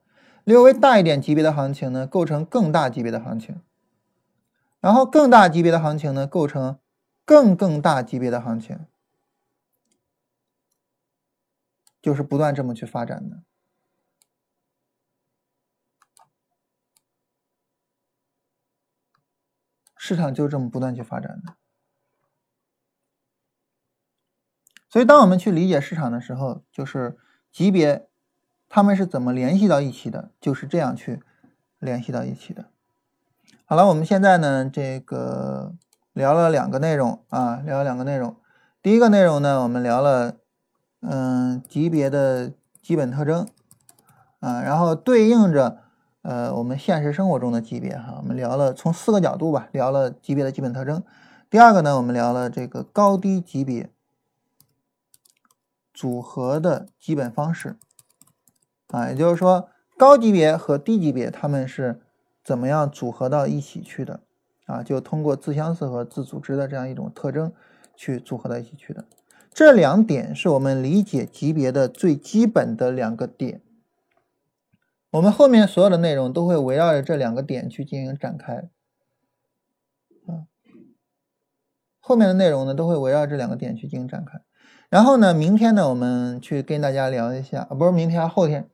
略微大一点级别的行情呢构成更大级别的行情，然后更大级别的行情呢构成更更大级别的行情。就是不断这么去发展的，市场就这么不断去发展的。所以，当我们去理解市场的时候，就是级别他们是怎么联系到一起的，就是这样去联系到一起的。好了，我们现在呢，这个聊了两个内容啊，聊了两个内容。第一个内容呢，我们聊了。嗯，级别的基本特征啊，然后对应着呃我们现实生活中的级别哈，我们聊了从四个角度吧，聊了级别的基本特征。第二个呢，我们聊了这个高低级别组合的基本方式啊，也就是说高级别和低级别他们是怎么样组合到一起去的啊？就通过自相似和自组织的这样一种特征去组合到一起去的。这两点是我们理解级别的最基本的两个点，我们后面所有的内容都会围绕着这两个点去进行展开，啊，后面的内容呢都会围绕这两个点去进行展开。然后呢，明天呢我们去跟大家聊一下，啊，不是明天，后天，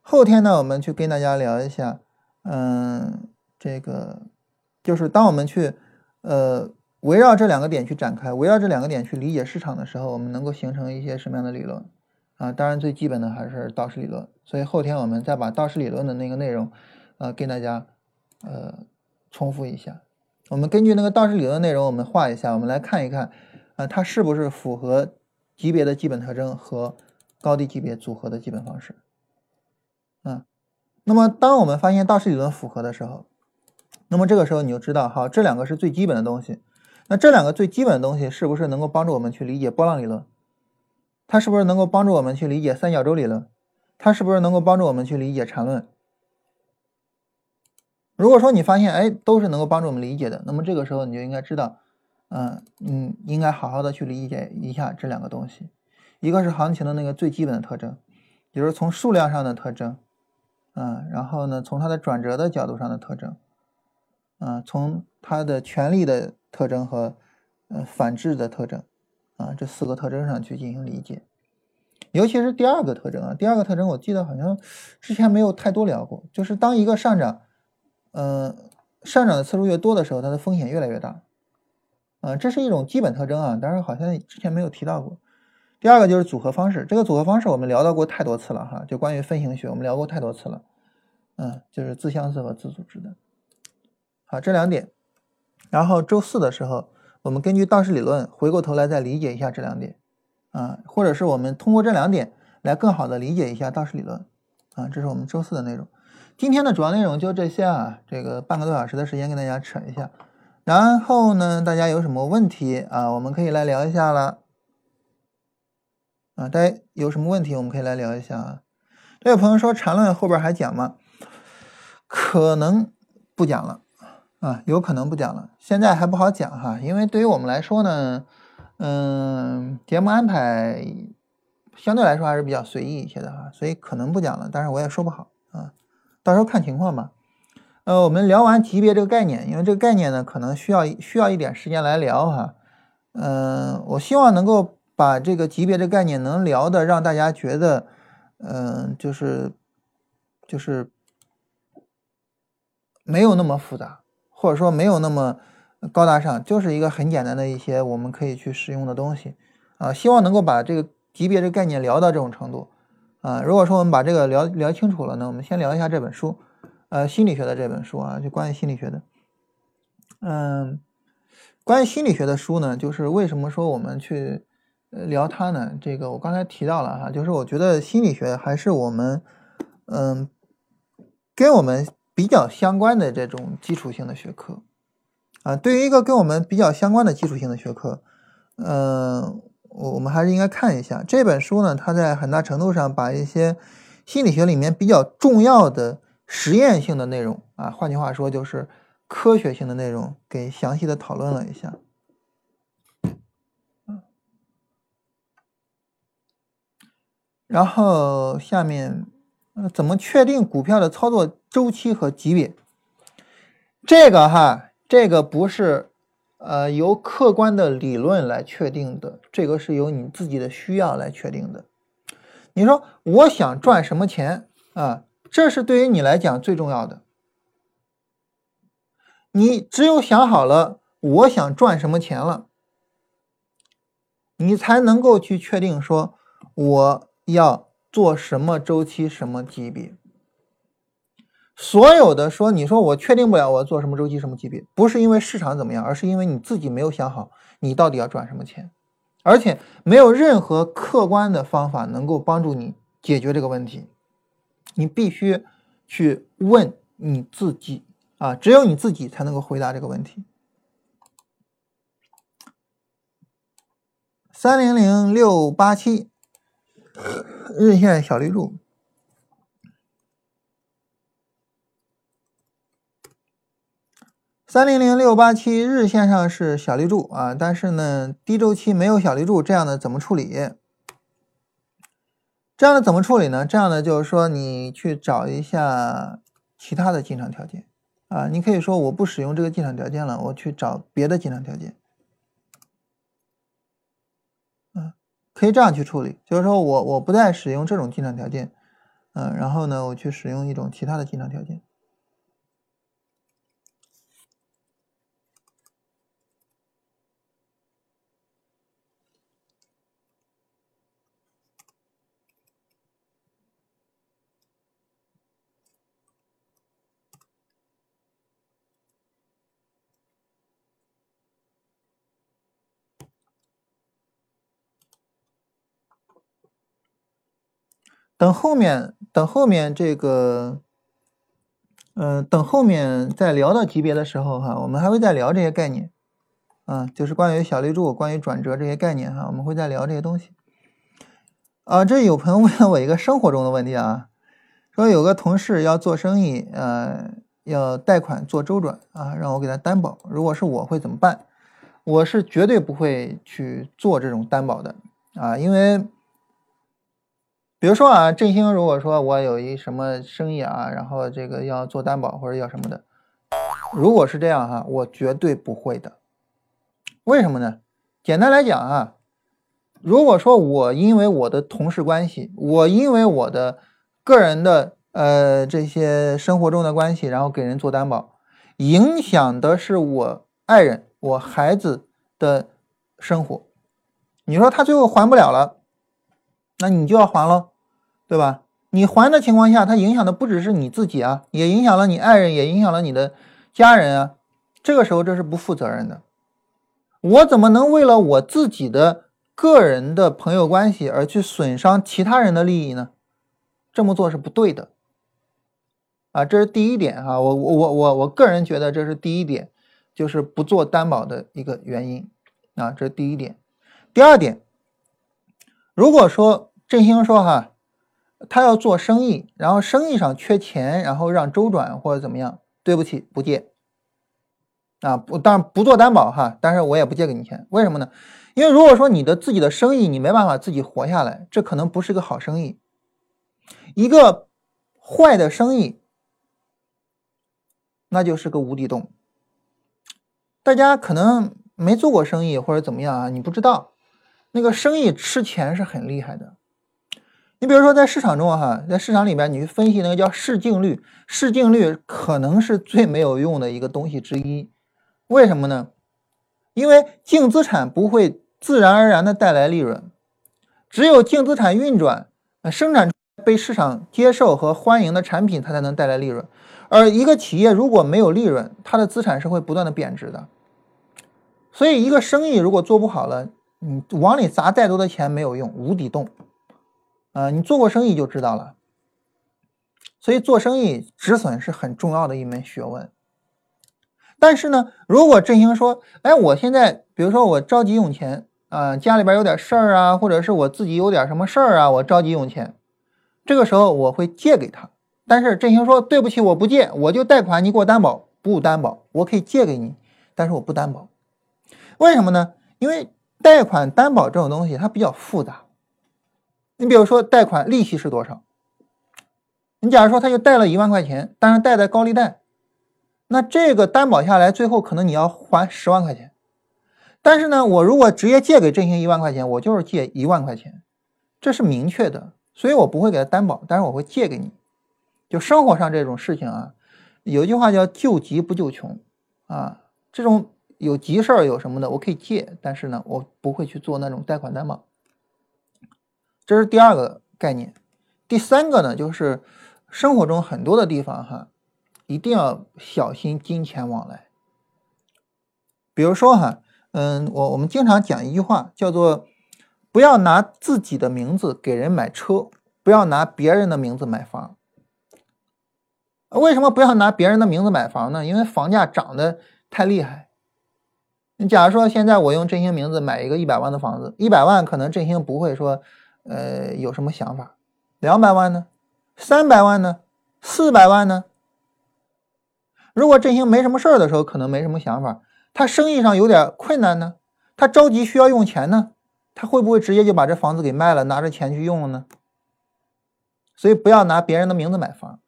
后天呢我们去跟大家聊一下，嗯，这个就是当我们去，呃。围绕这两个点去展开，围绕这两个点去理解市场的时候，我们能够形成一些什么样的理论啊？当然，最基本的还是道氏理论。所以后天我们再把道氏理论的那个内容，呃，跟大家呃重复一下。我们根据那个道氏理论内容，我们画一下，我们来看一看，啊，它是不是符合级别的基本特征和高低级别组合的基本方式？啊，那么当我们发现道氏理论符合的时候，那么这个时候你就知道，好，这两个是最基本的东西。那这两个最基本的东西是不是能够帮助我们去理解波浪理论？它是不是能够帮助我们去理解三角洲理论？它是不是能够帮助我们去理解缠论？如果说你发现哎都是能够帮助我们理解的，那么这个时候你就应该知道，嗯嗯，应该好好的去理解一下这两个东西。一个是行情的那个最基本的特征，也就是从数量上的特征，嗯，然后呢从它的转折的角度上的特征，嗯，从它的权力的。特征和呃反制的特征啊，这四个特征上去进行理解，尤其是第二个特征啊，第二个特征我记得好像之前没有太多聊过，就是当一个上涨，嗯，上涨的次数越多的时候，它的风险越来越大，啊，这是一种基本特征啊，但是好像之前没有提到过。第二个就是组合方式，这个组合方式我们聊到过太多次了哈，就关于分形学我们聊过太多次了，嗯，就是自相似和自组织的，好，这两点。然后周四的时候，我们根据道氏理论回过头来再理解一下这两点，啊，或者是我们通过这两点来更好的理解一下道氏理论，啊，这是我们周四的内容。今天的主要内容就这些啊，这个半个多小时的时间跟大家扯一下。然后呢，大家有什么问题啊，我们可以来聊一下了。啊。大家有什么问题，我们可以来聊一下啊。这位朋友说缠论后边还讲吗？可能不讲了啊，有可能不讲了，现在还不好讲哈，因为对于我们来说呢，嗯，节目安排相对来说还是比较随意一些的哈，所以可能不讲了，但是我也说不好啊，到时候看情况吧。呃，我们聊完级别这个概念，因为这个概念呢，可能需要需要一点时间来聊哈。嗯，我希望能够把这个级别的概念能聊的让大家觉得，嗯，就是就是。没有那么复杂，或者说没有那么高大上，就是一个很简单的一些我们可以去使用的东西啊。希望能够把这个级别的概念聊到这种程度啊。如果说我们把这个聊聊清楚了呢，我们先聊一下这本书，呃，心理学的这本书啊，就关于心理学的。嗯，关于心理学的书呢，就是为什么说我们去聊它呢？这个我刚才提到了哈，就是我觉得心理学还是我们嗯跟我们。比较相关的这种基础性的学科，啊，对于一个跟我们比较相关的基础性的学科，嗯，我我们还是应该看一下这本书呢。它在很大程度上把一些心理学里面比较重要的实验性的内容，啊，换句话说就是科学性的内容，给详细的讨论了一下。然后下面。怎么确定股票的操作周期和级别？这个哈，这个不是呃由客观的理论来确定的，这个是由你自己的需要来确定的。你说我想赚什么钱啊？这是对于你来讲最重要的。你只有想好了我想赚什么钱了，你才能够去确定说我要。做什么周期什么级别？所有的说，你说我确定不了我做什么周期什么级别，不是因为市场怎么样，而是因为你自己没有想好你到底要赚什么钱，而且没有任何客观的方法能够帮助你解决这个问题。你必须去问你自己啊，只有你自己才能够回答这个问题。三零零六八七。日线小绿柱，三零零六八七日线上是小绿柱啊，但是呢，低周期没有小绿柱，这样的怎么处理？这样的怎么处理呢？这样的就是说，你去找一下其他的进场条件啊，你可以说我不使用这个进场条件了，我去找别的进场条件。可以这样去处理，就是说我我不再使用这种进场条件，嗯，然后呢，我去使用一种其他的进场条件。等后面，等后面这个，嗯，等后面再聊到级别的时候哈，我们还会再聊这些概念，啊，就是关于小绿柱、关于转折这些概念哈，我们会再聊这些东西。啊，这有朋友问了我一个生活中的问题啊，说有个同事要做生意，呃，要贷款做周转啊，让我给他担保，如果是我会怎么办？我是绝对不会去做这种担保的啊，因为。比如说啊，振兴如果说我有一什么生意啊，然后这个要做担保或者要什么的，如果是这样哈，我绝对不会的。为什么呢？简单来讲啊，如果说我因为我的同事关系，我因为我的个人的呃这些生活中的关系，然后给人做担保，影响的是我爱人、我孩子的生活，你说他最后还不了了。那你就要还喽，对吧？你还的情况下，它影响的不只是你自己啊，也影响了你爱人，也影响了你的家人啊。这个时候这是不负责任的。我怎么能为了我自己的个人的朋友关系而去损伤其他人的利益呢？这么做是不对的。啊，这是第一点哈。我我我我我个人觉得这是第一点，就是不做担保的一个原因啊，这是第一点。第二点。如果说振兴说哈，他要做生意，然后生意上缺钱，然后让周转或者怎么样，对不起，不借。啊，不，当然不做担保哈，但是我也不借给你钱，为什么呢？因为如果说你的自己的生意你没办法自己活下来，这可能不是个好生意。一个坏的生意，那就是个无底洞。大家可能没做过生意或者怎么样啊，你不知道，那个生意吃钱是很厉害的。你比如说在市场中哈，在市场里边你去分析那个叫市净率，市净率可能是最没有用的一个东西之一。为什么呢？因为净资产不会自然而然的带来利润，只有净资产运转，生产被市场接受和欢迎的产品，它才能带来利润。而一个企业如果没有利润，它的资产是会不断的贬值的。所以，一个生意如果做不好了，你往里砸再多的钱没有用，无底洞。啊，你做过生意就知道了。所以，做生意止损是很重要的一门学问。但是呢，如果振兴说，哎，我现在比如说我着急用钱啊，家里边有点事儿啊，或者是我自己有点什么事儿啊，我着急用钱，这个时候我会借给他。但是振兴说，对不起，我不借，我就贷款，你给我担保，不担保，我可以借给你，但是我不担保。为什么呢？因为贷款担保这种东西它比较复杂。你比如说贷款利息是多少？你假如说他就贷了一万块钱，但是贷的高利贷。那这个担保下来，最后可能你要还十万块钱。但是呢，我如果直接借给振兴一万块钱，我就是借一万块钱，这是明确的，所以我不会给他担保，但是我会借给你。就生活上这种事情啊，有一句话叫救急不救穷啊，这种有急事儿有什么的，我可以借，但是呢，我不会去做那种贷款担保。这是第二个概念。第三个呢，就是生活中很多的地方哈。一定要小心金钱往来。比如说哈，嗯，我我们经常讲一句话，叫做“不要拿自己的名字给人买车，不要拿别人的名字买房”。为什么不要拿别人的名字买房呢？因为房价涨得太厉害。你假如说现在我用振兴名字买一个一百万的房子，一百万可能振兴不会说，呃，有什么想法。两百万呢？三百万呢？四百万呢？如果振兴没什么事儿的时候，可能没什么想法。他生意上有点困难呢，他着急需要用钱呢，他会不会直接就把这房子给卖了，拿着钱去用了呢？所以不要拿别人的名字买房。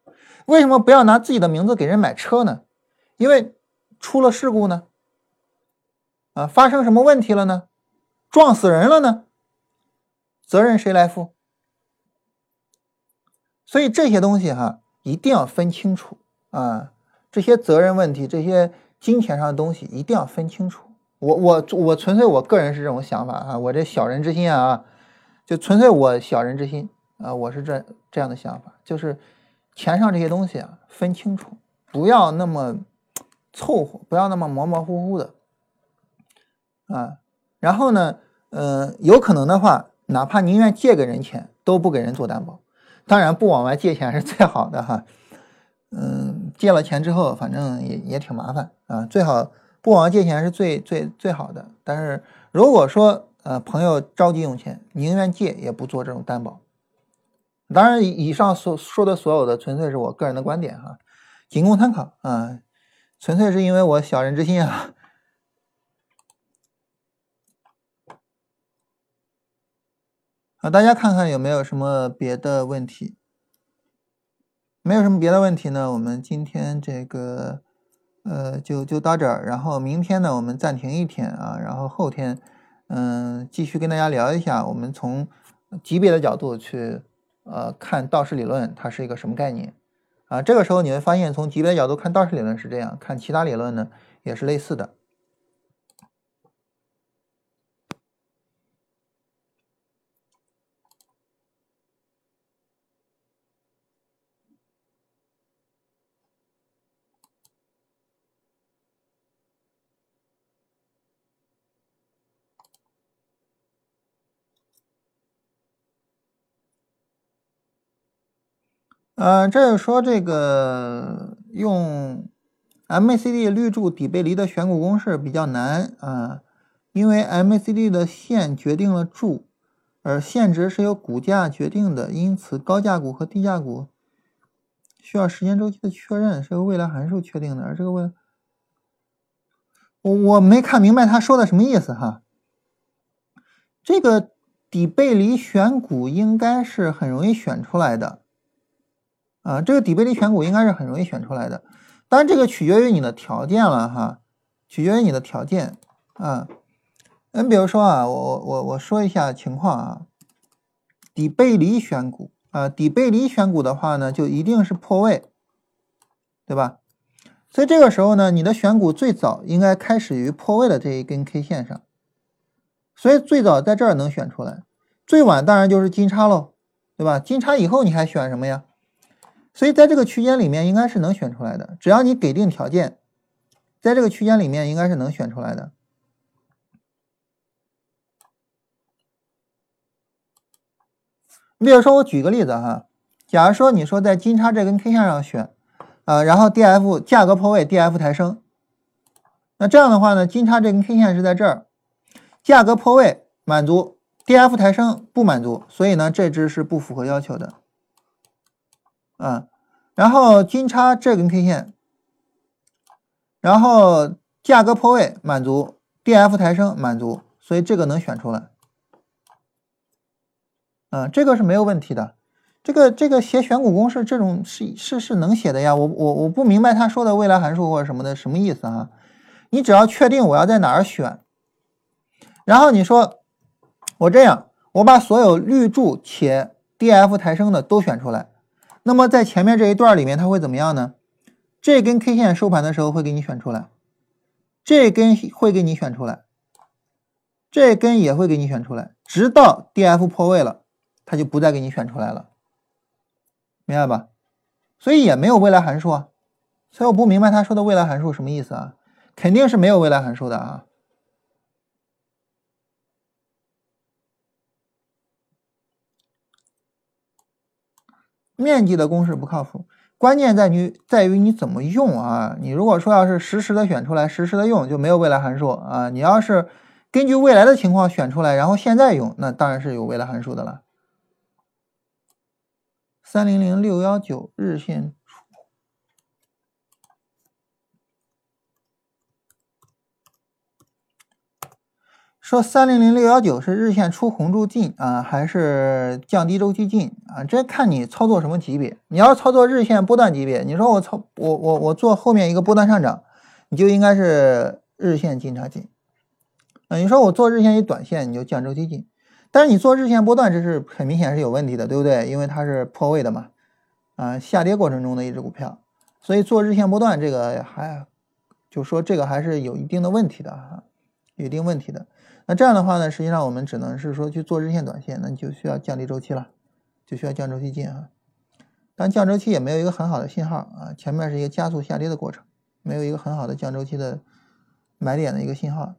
为什么不要拿自己的名字给人买车呢？因为出了事故呢，啊，发生什么问题了呢？撞死人了呢？责任谁来负？所以这些东西哈，一定要分清楚啊。这些责任问题，这些金钱上的东西一定要分清楚。我我我纯粹我个人是这种想法啊，我这小人之心啊，就纯粹我小人之心啊，我是这这样的想法，就是钱上这些东西啊，分清楚，不要那么凑合，不要那么模模糊糊的啊。然后呢，嗯，有可能的话，哪怕宁愿借给人钱，都不给人做担保。当然，不往外借钱是最好的哈。嗯，借了钱之后，反正也也挺麻烦啊。最好不往外借钱是最最最好的。但是如果说呃朋友着急用钱，宁愿借也不做这种担保。当然，以上所说的所有的纯粹是我个人的观点哈，仅供参考啊。纯粹是因为我小人之心啊。啊，大家看看有没有什么别的问题？没有什么别的问题呢，我们今天这个呃就就到这儿，然后明天呢我们暂停一天啊，然后后天嗯继续跟大家聊一下，我们从级别的角度去呃看道氏理论它是一个什么概念啊，这个时候你会发现从级别的角度看道氏理论是这样，看其他理论呢也是类似的。嗯，这是说这个用 MACD 绿柱底背离的选股公式比较难啊，因为 MACD 的线决定了柱，而线值是由股价决定的，因此高价股和低价股需要时间周期的确认，是由未来函数确定的。而这个未，我我没看明白他说的什么意思哈。这个底背离选股应该是很容易选出来的，啊，这个底背离选股应该是很容易选出来的。当然，这个取决于你的条件了哈，取决于你的条件啊。你比如说啊，我我我说一下情况啊，底背离选股啊，底背离选股的话呢，就一定是破位，对吧？所以这个时候呢，你的选股最早应该开始于破位的这一根 K 线上，所以最早在这儿能选出来，最晚当然就是金叉喽，对吧？金叉以后你还选什么呀？所以在这个区间里面应该是能选出来的，只要你给定条件，在这个区间里面应该是能选出来的。你比如说，我举个例子哈，假如说你说在金叉这根 K 线上选，啊，然后 D F 价格破位，D F 抬升，那这样的话呢，金叉这根 K 线是在这儿，价格破位满足，D F 抬升不满足，所以呢，这只是不符合要求的，啊，然后金叉这根 K 线，然后价格破位满足，D F 抬升满足，所以这个能选出来。啊，这个是没有问题的，这个这个写选股公式这种是是是能写的呀。我我我不明白他说的未来函数或者什么的什么意思啊？你只要确定我要在哪儿选，然后你说我这样，我把所有绿柱且 D F 抬升的都选出来，那么在前面这一段里面它会怎么样呢？这根 K 线收盘的时候会给你选出来，这根会给你选出来，这根也会给你选出来，直到 D F 破位了。它就不再给你选出来了，明白吧？所以也没有未来函数啊，所以我不明白他说的未来函数什么意思啊？肯定是没有未来函数的啊。面积的公式不靠谱，关键在于在于你怎么用啊？你如果说要是实时的选出来，实时的用，就没有未来函数啊。你要是根据未来的情况选出来，然后现在用，那当然是有未来函数的了。三零零六幺九日线说三零零六幺九是日线出红柱进啊，还是降低周期进啊？这看你操作什么级别。你要操作日线波段级别，你说我操我我我做后面一个波段上涨，你就应该是日线进差进啊。你说我做日线一短线，你就降周期进。但是你做日线波段，这是很明显是有问题的，对不对？因为它是破位的嘛，啊，下跌过程中的一只股票，所以做日线波段这个还就说这个还是有一定的问题的哈，有一定问题的。那这样的话呢，实际上我们只能是说去做日线短线，那你就需要降低周期了，就需要降周期进啊。但降周期也没有一个很好的信号啊，前面是一个加速下跌的过程，没有一个很好的降周期的买点的一个信号。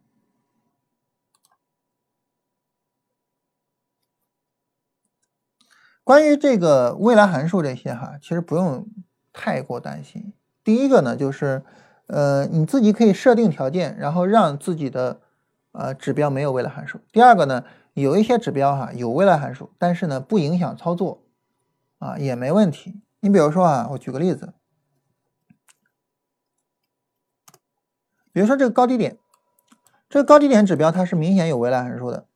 关于这个未来函数这些哈，其实不用太过担心。第一个呢，就是呃你自己可以设定条件，然后让自己的呃指标没有未来函数。第二个呢，有一些指标哈有未来函数，但是呢不影响操作啊也没问题。你比如说啊，我举个例子，比如说这个高低点，这个高低点指标它是明显有未来函数的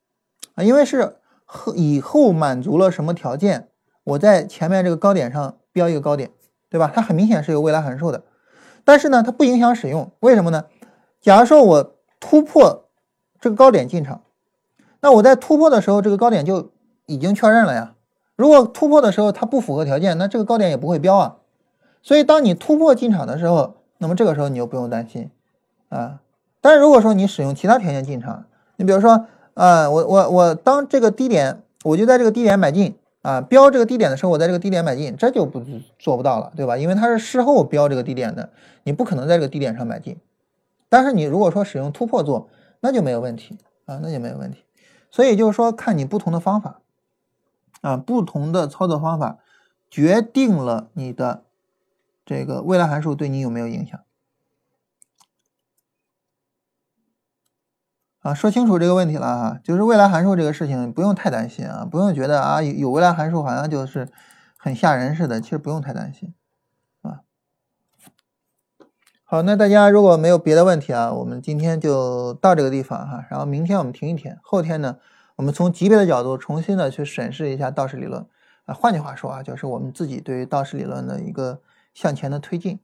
啊，因为是。后以后满足了什么条件？我在前面这个高点上标一个高点，对吧？它很明显是有未来函数的，但是呢，它不影响使用。为什么呢？假如说我突破这个高点进场，那我在突破的时候，这个高点就已经确认了呀。如果突破的时候它不符合条件，那这个高点也不会标啊。所以当你突破进场的时候，那么这个时候你就不用担心啊。但是如果说你使用其他条件进场，你比如说。啊，我我我当这个低点，我就在这个低点买进啊，标这个低点的时候，我在这个低点买进，这就不做不到了，对吧？因为它是事后标这个低点的，你不可能在这个低点上买进。但是你如果说使用突破做，那就没有问题啊，那就没有问题。所以就是说，看你不同的方法啊，不同的操作方法决定了你的这个未来函数对你有没有影响。啊，说清楚这个问题了啊，就是未来函数这个事情不用太担心啊，不用觉得啊有未来函数好像就是很吓人似的，其实不用太担心。好，那大家如果没有别的问题啊，我们今天就到这个地方哈，然后明天我们停一天，后天呢，我们从级别的角度重新的去审视一下道氏理论啊，换句话说啊，就是我们自己对于道氏理论的一个向前的推进。